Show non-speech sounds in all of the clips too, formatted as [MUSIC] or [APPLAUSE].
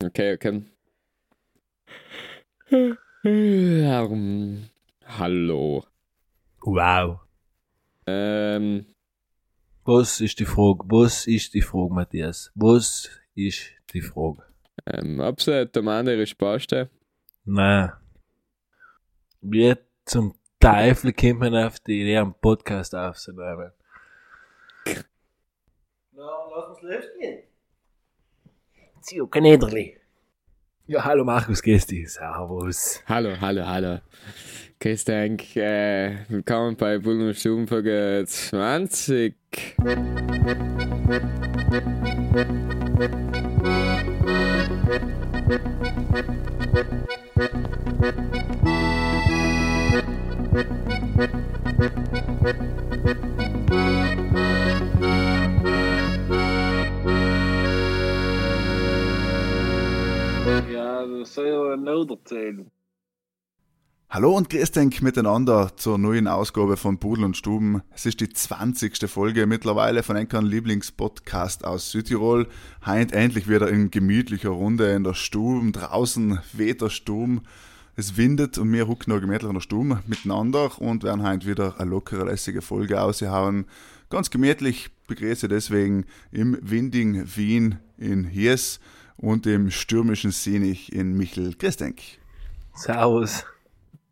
Okay, okay. Ähm, hallo. Wow. Ähm, Was ist die Frage? Was ist die Frage, Matthias? Was ist die Frage? ähm, ob sie der andere Spaste? Nein. Wie zum Teufel kommt man auf die Idee, einen Podcast aufzunehmen? Na, lass uns losgehen. Zieh, kein Niederli. Ja, hallo Markus, dich. Servus. Hallo, hallo, hallo. Grüß Dank, äh, willkommen bei Bullen und Stubenfolge 20. Erzählen. Hallo und grüß denk miteinander zur neuen Ausgabe von Pudel und Stuben. Es ist die 20. Folge mittlerweile von einem Lieblingspodcast aus Südtirol. Heint endlich wieder in gemütlicher Runde in der Stube. Draußen weht der Sturm. Es windet und wir hucken noch gemütlich in der Stube miteinander und werden heint wieder eine lockere, lässige Folge aushauen. Ganz gemütlich begrüße deswegen im windigen Wien in Hies und im stürmischen Sinich in Michel. Denk. Servus.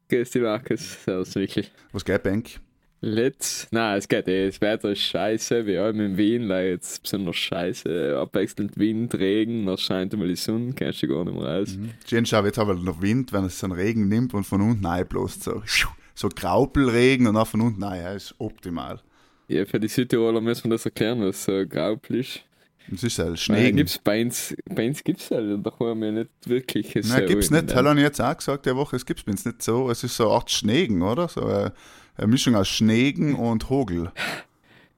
Grüß dich, Markus. Servus, Michel. Was geht, Bank? Let's, na, es geht eh, das Wetter ist scheiße, wie allem in Wien, weil jetzt besonders scheiße, abwechselnd Wind, Regen, dann scheint einmal die Sonne, kannst du gar nicht mehr raus. Schön schau, jetzt haben wir noch Wind, wenn es so einen Regen nimmt und von unten einbläst. So, so Graupelregen und dann von unten rein, ja, ist optimal. Ja, für die Südtiroler müssen wir das erklären, was so Graupel ist. Das ist halt Nein, Schnee. gibt's bei uns, bei uns gibt's halt, da haben wir nicht wirklich so. Nein, gibt's in nicht. Das habe ich jetzt auch gesagt, die Woche, es gibt's bei uns nicht so. Es ist so eine Art Schnegen, oder? So eine, eine Mischung aus Schnegen und Hogel.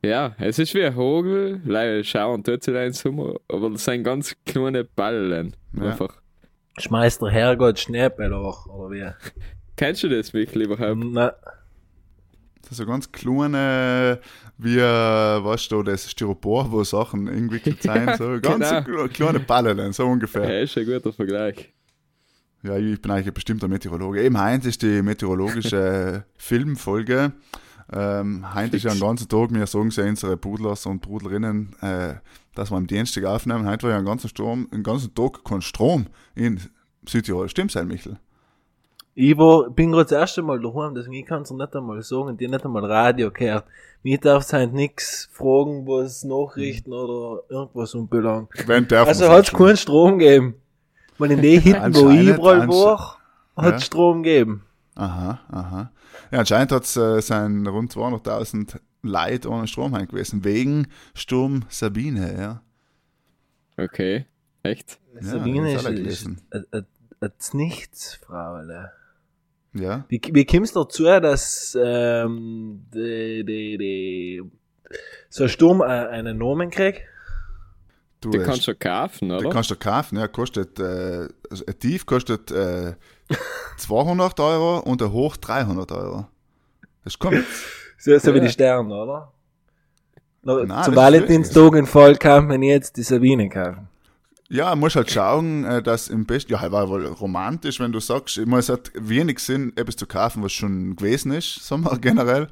Ja, es ist wie ein Hogel, leider schauen tut sie im Sommer, aber das sind ganz kleine Ballen. Ja. Einfach. Schmeißt der Herrgott Schneeball auch, oder wie? Kennst du das, Michael, überhaupt? Ist so ganz kleine, wie, äh, weißt du, das Styropor, wo Sachen [LAUGHS] eingewickelt sind. So ganz Genau. kleine Ballen, so ungefähr. Ja, ist ein guter Vergleich. Ja, ich bin eigentlich ein bestimmter Meteorologe. Eben Heinz ist die meteorologische [LAUGHS] Filmfolge. Ähm, Heinz ist ja den ganzen Tag, wir sagen ja unsere Pudlers und Pudlerinnen, äh, dass wir am Dienstag aufnehmen. Heute war ja einen ganzen, Strom, einen ganzen Tag kein Strom in Südtirol. Stimmt's, Herr Michel? Ich war, bin gerade das erste Mal daheim, deswegen ich kann es nicht einmal sagen, die nicht einmal Radio gehört. Mir darf halt nix fragen, was Nachrichten oder irgendwas unbelangt. Wenn der Also hat's keinen Strom gegeben. Weil in den Hitten, wo ich überall war, Ja. hat's Strom gegeben. Aha, aha. Ja, anscheinend hat es äh, sein rund 200.000 Leute ohne Strom heim gewesen, wegen Sturm Sabine, ja. Okay, echt? Ja, Sabine ist, hat ist ein- ein- ein nichts, Frauele. Ja, Wie, wie kommst du dazu, dass ähm, die, die, die, so ein Sturm äh, einen Namen kriegt? du Du äh, kannst schon kaufen, Den oder? kannst du kaufen, ja, kostet, äh, also ein Tief kostet äh, 200 Euro und ein Hoch 300 Euro. Das kommt. So, so wie Ja. die Sterne, oder? No, Nein, zum Valentinstag in Fall kann man jetzt die Sabine kaufen. Ja, muss halt schauen, äh, dass im besten, ja, war wohl romantisch, wenn du sagst, ich meine, es hat wenig Sinn, etwas zu kaufen, was schon gewesen ist, [LAUGHS] sagen wir generell.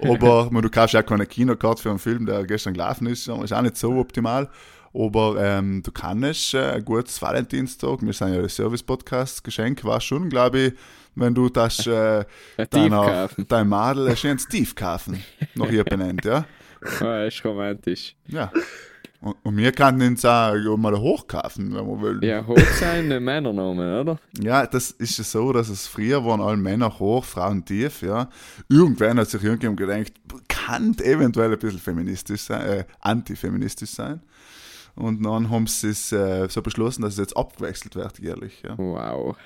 Aber, meine, du kaufst ja keine Kinokarte für einen Film, der gestern gelaufen ist, ist auch nicht so optimal. Aber ähm, du kannst äh, ein gutes Valentinstag, wir sind ja der Service-Podcast, Geschenk war schon, glaube ich, wenn du das äh, [LAUGHS] deiner, dein Madel ein schönes Tief kaufen, noch hier benannt, ja. [LAUGHS] Ah, ist romantisch. Ja. Und, und wir könnten uns auch ja, mal hoch kaufen, wenn wir wollen. Ja, hoch sein der Männernamen, oder? [LAUGHS] Ja, das ist ja so, dass es früher waren alle Männer hoch, Frauen tief, ja. Irgendwann hat sich irgendjemand gedacht, kann eventuell ein bisschen feministisch sein, äh, antifeministisch sein. Und dann haben sie es äh, so beschlossen, dass es jetzt abgewechselt wird, jährlich, ja. Wow.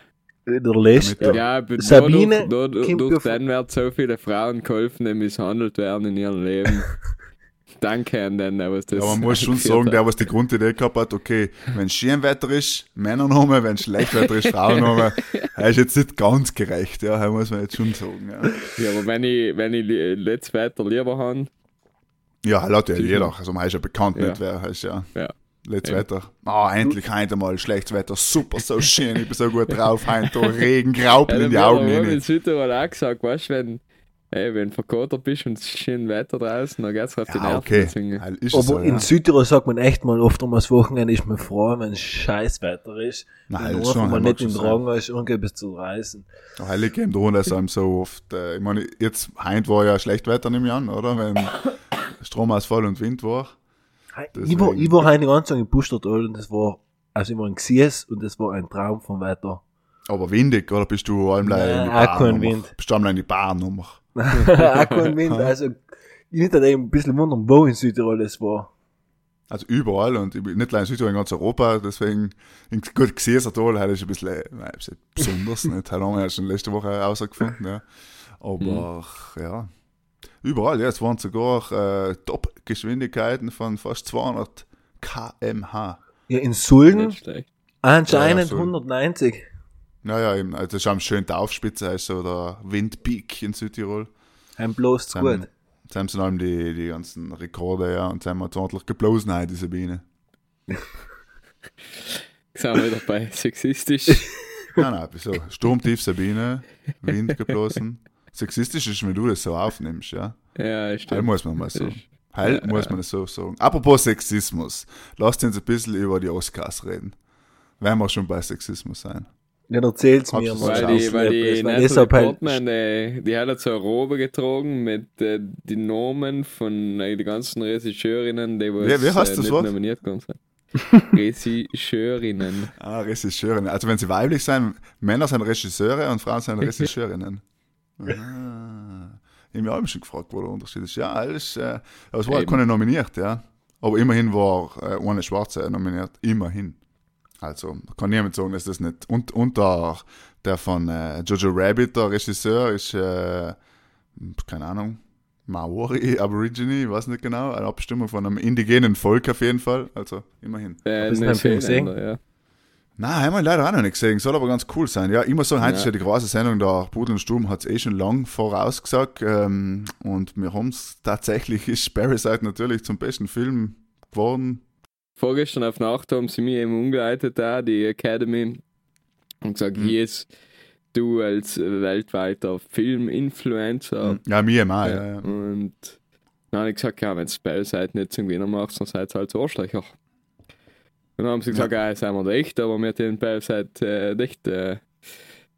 Der List. Damit- Ja, aber Sabine kommt durch ja den wird so viele Frauen geholfen, die misshandelt werden in ihrem Leben. [LAUGHS] Danke an den, der was das Ja, man muss schon sagen, der, was die Grundidee gehabt hat, okay, wenn Schönwetter ist, Männername, wenn Schlechtwetter ist, Frauenname, [LAUGHS] er ist jetzt nicht ganz gerecht, ja, das muss man jetzt schon sagen, ja. Ja, aber wenn ich, wenn ich letztes weiter lieber habe, Ja, laut ja jeder, also man ist ja bekannt Ja. nicht, wer er ist, ja. ja. Letztes Ja. Wetter. Ah, endlich heute mal schlechtes Wetter. Super, so schön. Ich bin so gut [LAUGHS] drauf. Heute Regen, Graupel in die Augen. Ich rein. in Südtirol auch gesagt, weißt du, wenn, ey, wenn du verkotert bist und es ist schön Wetter draußen, dann geht's auf die Ja, Nerven. okay. deswegen- es Aber so, in ja. Südtirol sagt man echt mal oft um das Wochenende ist man froh, wenn es Scheißwetter ist. Nein, und schon, mag nicht schon Drang ist, irgendetwas zu reisen. Heilig im Drohnen ist einem so oft. Äh, ich meine, jetzt, heint war ja schlecht Wetter, nehme ich an, oder? Wenn Stromausfall und Wind war. Ich war, Deswegen- ich war heute ganz lang in Pustertal und das war, also ich war in Xies und das war ein Traum vom Wetter. Aber windig, oder bist du allem in die Wind. Bist du allem in die Barnummer? Auch kein Wind, also ich nicht ein bisschen wundern, wo in Südtirol das war. Also überall und ich bin nicht allein in Südtirol, in ganz Europa, deswegen, in gut gesehen, Tal, heute ist ein bisschen, äh, nein, ist nicht besonders, nicht? Heute haben wir ja schon letzte Woche herausgefunden, ja. Aber, ja. Überall, ja, es waren sogar äh, Top-Geschwindigkeiten von fast 200 kmh. Ja, in Sulden anscheinend Ja, ja, Sulden. 190. Naja, eben, also das ist am schön Taufspitze, heißt so der Windpeak in Südtirol. Ein bloß zu gut. Jetzt haben sie allem die, die ganzen Rekorde, ja, und jetzt haben wir ordentlich geblasen heute, diese Biene. [LAUGHS] Sind wir wieder bei sexistisch. [LAUGHS] Nein, nein, wieso? Sturmtief Sabine, Wind geblasen. Sexistisch ist, wenn du das so aufnimmst, ja. ja, Heil stimmt. muss man mal so. Heil muss man es so sagen. Apropos Sexismus. Lasst uns ein bisschen über die Oscars reden. Wenn wir schon bei Sexismus sein. Ja, erzähl's mir mal. Weil die, weil die weil Natalie halt- Portman, die, die hat halt so eine Robe getragen mit äh, den Namen von äh, den ganzen Regisseurinnen, die was, Wie- wie heißt äh, das nicht nominiert geworden sind. [LAUGHS] Regisseurinnen. Ah, Regisseurinnen. Also wenn sie weiblich sind, Männer sind Regisseure und Frauen sind [LAUGHS] Regisseurinnen. Ah. Ich habe mich auch schon gefragt, wo der Unterschied ist. Ja, alles, äh, aber es war Eben. keine nominiert, ja. Aber immerhin war äh, eine Schwarze nominiert. Immerhin. Also, da kann niemand sagen, dass das nicht. Und, und der, der von äh, Jojo Rabbit, der Regisseur, ist, äh, keine Ahnung, Maori, [LAUGHS] Aborigine, ich weiß nicht genau, eine Abstimmung von einem indigenen Volk auf jeden Fall. Also, immerhin. Äh, du den Film gesehen? Ja. Nein, haben wir leider auch noch nicht gesehen. Soll aber ganz cool sein. Ja, ich muss sagen, heute Ja. ist ja die große Sendung, der Pudel und Sturm hat es eh schon lang vorausgesagt. Ähm, und wir haben es tatsächlich, [LAUGHS] ist Parasite natürlich zum besten Film geworden. Vorgestern auf Nacht haben sie mich eben umgeleitet, da, die Academy, und gesagt, Mhm. yes, du als weltweiter Film-Influencer. Ja, mir auch, ja. ja. Und dann habe ich gesagt, ja, wenn es Parasite nicht zum Gewinner macht, dann seid ihr halt Arschlöcher. Und dann haben sie gesagt, ja, seien wir echt, aber wir den Parasite äh, nicht, äh,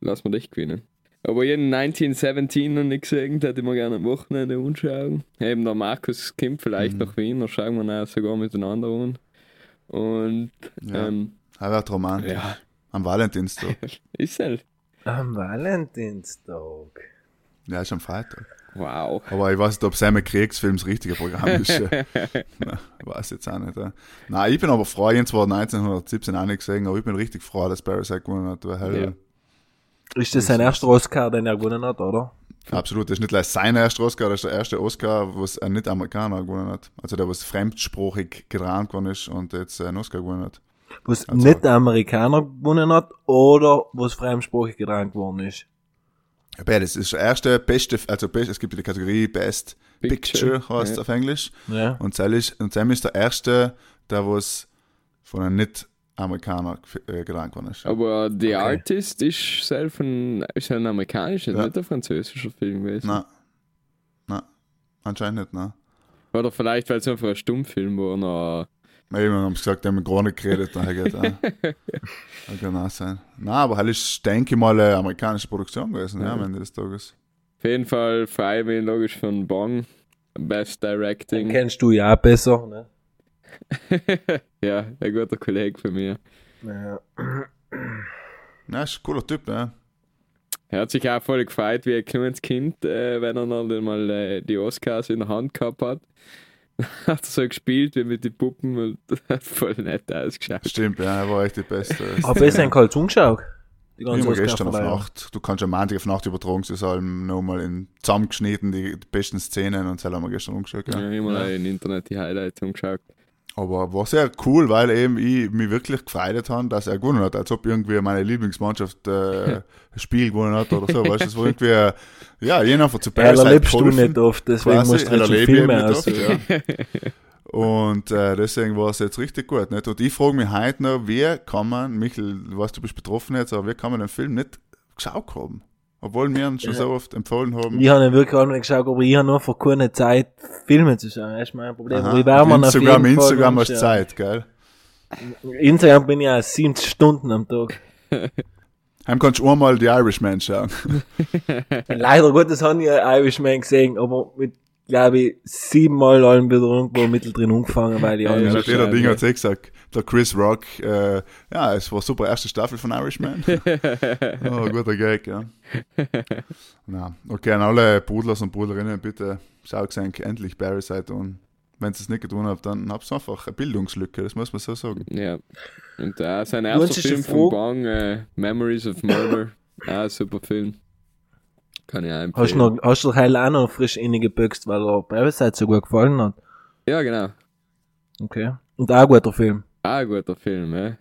lassen wir dich gewinnen. Aber jeden 1917 noch nicht gesehen, hätte ich mir gerne am Wochenende anschauen. Eben der Markus kommt vielleicht Mhm. nach Wien, dann schauen wir ihn sogar miteinander an. Und ja. ähm, wird romantisch. ja, Am Valentinstag. [LAUGHS] ist halt. Am Valentinstag. Ja, ist am Freitag. Wow. Aber ich weiß nicht, ob Kriegsfilm das richtige Programm ist. ja. Nein, ich weiß jetzt auch nicht. Ja. Nein, ich bin aber froh, ich habe zwar 1917 auch nicht gesehen, aber ich bin richtig froh, dass Parasite gewonnen hat. Weil Ja. Ist das sein erster Oscar, den er gewonnen hat, oder? Absolut, das ist nicht gleich sein erster Oscar, das ist der erste Oscar, was ein Nicht-Amerikaner gewonnen hat. Also der, was fremdsprachig gerahmt geworden ist und jetzt einen Oscar gewonnen hat. Was Also- nicht der Amerikaner gewonnen hat oder was fremdsprachig getragen worden ist. Ja, beides. Das ist der erste, beste, also best, es gibt die Kategorie Best Picture, Picture, heißt ja. auf Englisch. Ja. Und Sam ist, und Sam ist der erste, der was von einem Nicht-Amerikaner äh, worden ist. Aber The Okay. Artist ist selbst ein, ist ein amerikanischer, Ja. nicht ein französischer Film gewesen. Nein. Nein. Anscheinend nicht, nein. Oder vielleicht, weil es einfach ein Stummfilm war. Noch, Eben, haben sie gesagt, die haben gar nicht geredet, geht auch. Das kann auch sein. Nein, aber halt ist, denke ich mal, eine amerikanische Produktion gewesen, ja, Ja. am Ende des Tages. auf jeden Fall mich logisch von Bong. Best Den Directing. kennst du ja auch besser. Ne? [LAUGHS] ja, ein guter Kollege von mir. Ja. Ja, ist ein cooler Typ, ja. Er hat sich auch voll gefreut wie ein kleines Kind, äh, wenn er dann mal äh, die Oscars in der Hand gehabt hat. [LAUGHS] hat er so gespielt wie mit den Puppen und das [LAUGHS] hat voll nett ausgeschaut. Stimmt, ja, er war echt die Beste. Aber ist ein Karl angeschaut? Die ganze Immer gestern auf. Nacht. Du kannst am Montag auf Nacht übertragen, sie sollen nochmal in zusammengeschnitten, die, die besten Szenen und das haben wir gestern umgeschaut. Ja, Ja. ich habe mal im Internet die Highlights angeschaut. Aber war sehr cool, weil eben ich mich wirklich gefreut habe, dass er gewonnen hat, als ob irgendwie meine Lieblingsmannschaft äh, ein Spiel gewonnen hat oder so. Weißt du, das war irgendwie, äh, ja, je einfach zu Parasite erlebst du nicht oft, deswegen quasi. musst du halt schon Filme nicht aus. oft, ja. Und äh, deswegen war es jetzt richtig gut. Nicht? Und ich frage mich heute noch, wie kann man, Michael, du weißt, du bist betroffen jetzt, aber wie kann man den Film nicht geschaut haben? Obwohl wir ihn schon Ja. so oft empfohlen haben. Ich habe ihn wirklich auch nicht geschaut, aber ich habe einfach keine Zeit, Filme zu schauen. Das ist mein Problem. Aha. Ich mir Auf Instagram, Instagram hast du. Zeit, gell? Instagram bin ich ja 70 Stunden am Tag. [LAUGHS] Heim kannst du einmal die Irishman schauen. Leider Gottes habe ich Irishman gesehen, aber mit, glaube ich, siebenmal allem wieder irgendwo mittendrin umgefangen, weil ich Ja, Ja, alles hat jeder schade. Ding hat eh gesagt. Der Chris Rock, äh, ja, es war super, erste Staffel von Irishman. [LAUGHS] oh, guter Gag, ja. Na, okay, an alle Brudlers und Brudlerinnen, bitte schaut euch endlich Parasite an. Wenn ihr es nicht getan habt, dann habt ihr einfach eine Bildungslücke, das muss man so sagen. Ja. Und äh, sein erster Film von Bang, äh, Memories of Murder. [COUGHS] ja, super Film. Kann ich auch empfehlen. Hast du noch, hast du heil auch noch frisch innegepöxt, weil er Parasite so gut gefallen hat? Ja, genau. Okay. Und auch ein guter Film. Ah, ein guter Film, ja.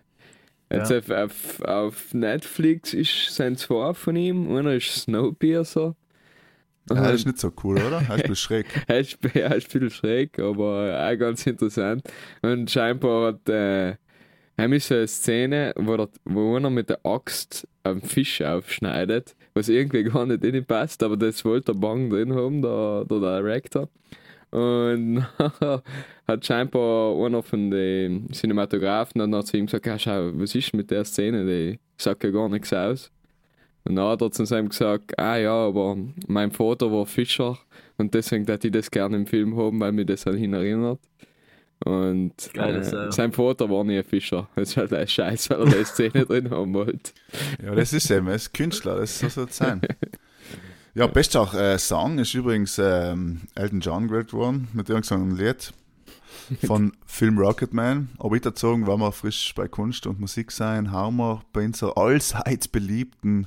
Jetzt Ja. auf, auf, auf Netflix ist sein zwei von ihm. Einer ist Snowpiercer. Ja, das ist nicht so cool, oder? Das ist ein bisschen [LAUGHS] schräg. Er ist, er ist viel schräg, aber auch ganz interessant. Und scheinbar hat äh, haben so eine Szene, wo, der, wo einer mit der Axt einen Fisch aufschneidet, was irgendwie [LAUGHS] gar nicht reinpasst, aber das wollte der Bang drin haben, der, der Director. Und [LAUGHS] hat scheinbar einer von den Cinematografen dann hat zu ihm gesagt, schau, was ist mit der Szene, die sagt ja gar nichts aus. Und dann hat er zu ihm gesagt, ah ja, aber mein Vater war Fischer und deswegen hätte ich das gerne im Film haben, weil mich das an ihn erinnert. Und Geile äh, sein Vater war nie ein Fischer. Das ist halt ein Scheiß, weil er die Szene [LAUGHS] drin haben wollte. Ja, das ist eben, er ist Künstler, das so soll es sein. Ja, bester auch äh, Song ist übrigens ähm, Elton John gewählt worden, mit irgendeinem Lied von [LAUGHS] Film Rocketman. Aber ich dazu, wenn wir frisch bei Kunst und Musik sein, haben wir bei unserer allseits beliebten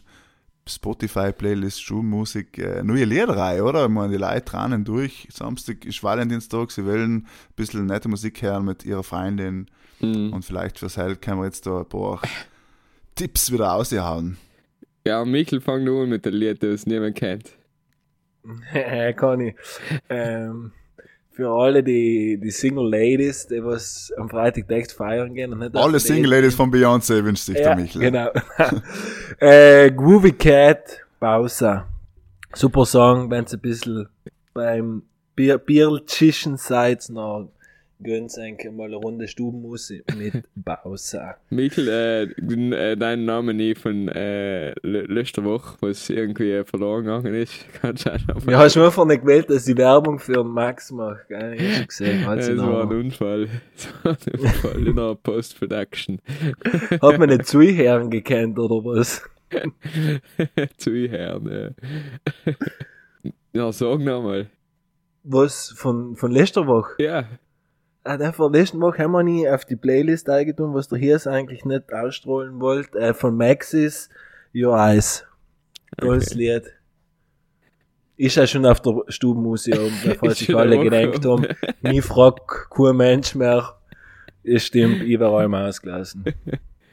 Spotify-Playlist Schulmusik äh, neue Liederreihe, oder? Ich meine, die Leute tranen durch. Samstag ist Valentinstag, sie wollen ein bisschen nette Musik hören mit ihrer Freundin. Mhm. Und vielleicht fürs Hell können wir jetzt da ein paar Tipps wieder raushauen. Ja, Michael fang nur an mit dem Lied, das niemand kennt. [LAUGHS] Kann ich. Ähm, für alle die, die Single Ladies, die was am Freitag echt feiern gehen. Und nicht Alle Single Ladies von Beyoncé wünscht sich Ja, der Michel. genau. [LAUGHS] äh, Groovy Cat, Bausa. Super Song, wenn es ein bisschen beim Bier, Biertischen seid, noch gönnt euch mal eine Runde Stubenmusik mit [LAUGHS] Bausa. Michael, äh, äh, deinen Namen nie von äh, le- letzter Woche, was irgendwie verloren gegangen ist. [LAUGHS] Kannst du auch noch Ja, hast du einfach nicht gewählt, dass ich Werbung für Max mache, gell? Ich hab schon gesehen, sie Es war ein. Unfall. [LAUGHS] Es war ein Unfall in der Post-Production. Hat man nicht Zuhören gekannt, oder was? Zuhören, ja. Ja, sag nochmal. Was, von, von letzter Woche? Ja, Ah, der von letzten Woche haben wir nie auf die Playlist eingetan, was der hier ist eigentlich nicht ausstrahlen wollte. Äh, von Maxis, Your Eyes. Tolles Okay. Lied. Ist ja schon auf der [LAUGHS] falls Ist sich alle gedenkt haben. Nie fragt kein Mensch mehr. Es stimmt, überall mal ausgelassen.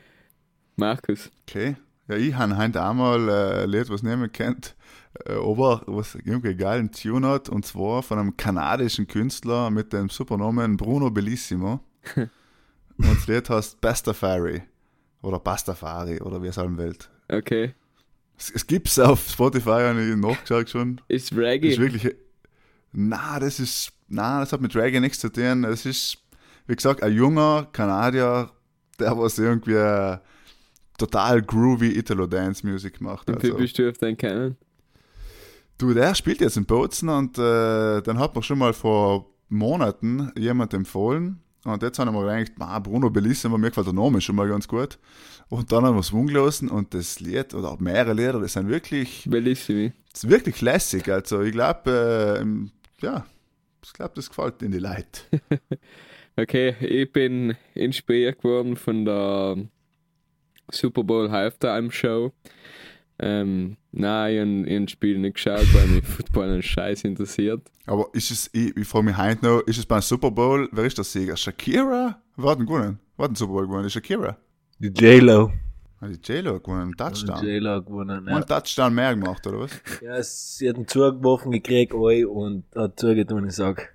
[LAUGHS] Markus. Okay. Ja, ich habe heute einmal äh, ein Lied, was niemand kennt, äh, aber was irgendwie geilen Tune hat, und zwar von einem kanadischen Künstler mit dem Supernamen Bruno Bellissimo. [LAUGHS] und das Lied heißt Pastafari. Oder Pastafari, oder wie es halt Welt. Okay. Es, es gibt's auf Spotify, habe ich nachgeschaut schon. Ist Reggae. ist wirklich. Na, das ist. Na, das hat mit Reggae nichts zu tun. Es ist, wie gesagt, ein junger Kanadier, der was irgendwie äh, total groovy Italo-Dance-Music macht. Und wie Also. bist du auf den kennen? Du, der spielt jetzt in Bozen und äh, den hat mir schon mal vor Monaten jemand empfohlen. Und jetzt haben wir gedacht, ah, Bruno Bellissimo, mir gefällt der Name schon mal ganz gut. Und dann haben wir es umgelassen und das Lied, oder auch mehrere Lieder, das sind wirklich, Bellissimi. das ist wirklich lässig. Also ich glaube, äh, ja, ich glaube, das gefällt in die Leute. [LAUGHS] Okay, ich bin inspiriert geworden von der Super Bowl Halftime Show. Ähm, nein, ich habe Spiel nicht geschaut, weil mich [LAUGHS] Football einen Scheiß interessiert. Aber ist es, ich, ich frage mich heute noch, ist es beim Super Bowl, wer ist der Sieger? Shakira? Wer hat denn gewonnen? Wer hat den Super Bowl gewonnen? Die Shakira? Die J-Lo. Hat die J-Lo gewonnen? Einen Touchdown? J-Lo gewonnen, ja. Einen Touchdown mehr gemacht, oder was? [LAUGHS] ja. Sie hat einen zugeworfen gekriegt, oi, und hat zugetan, ich sag.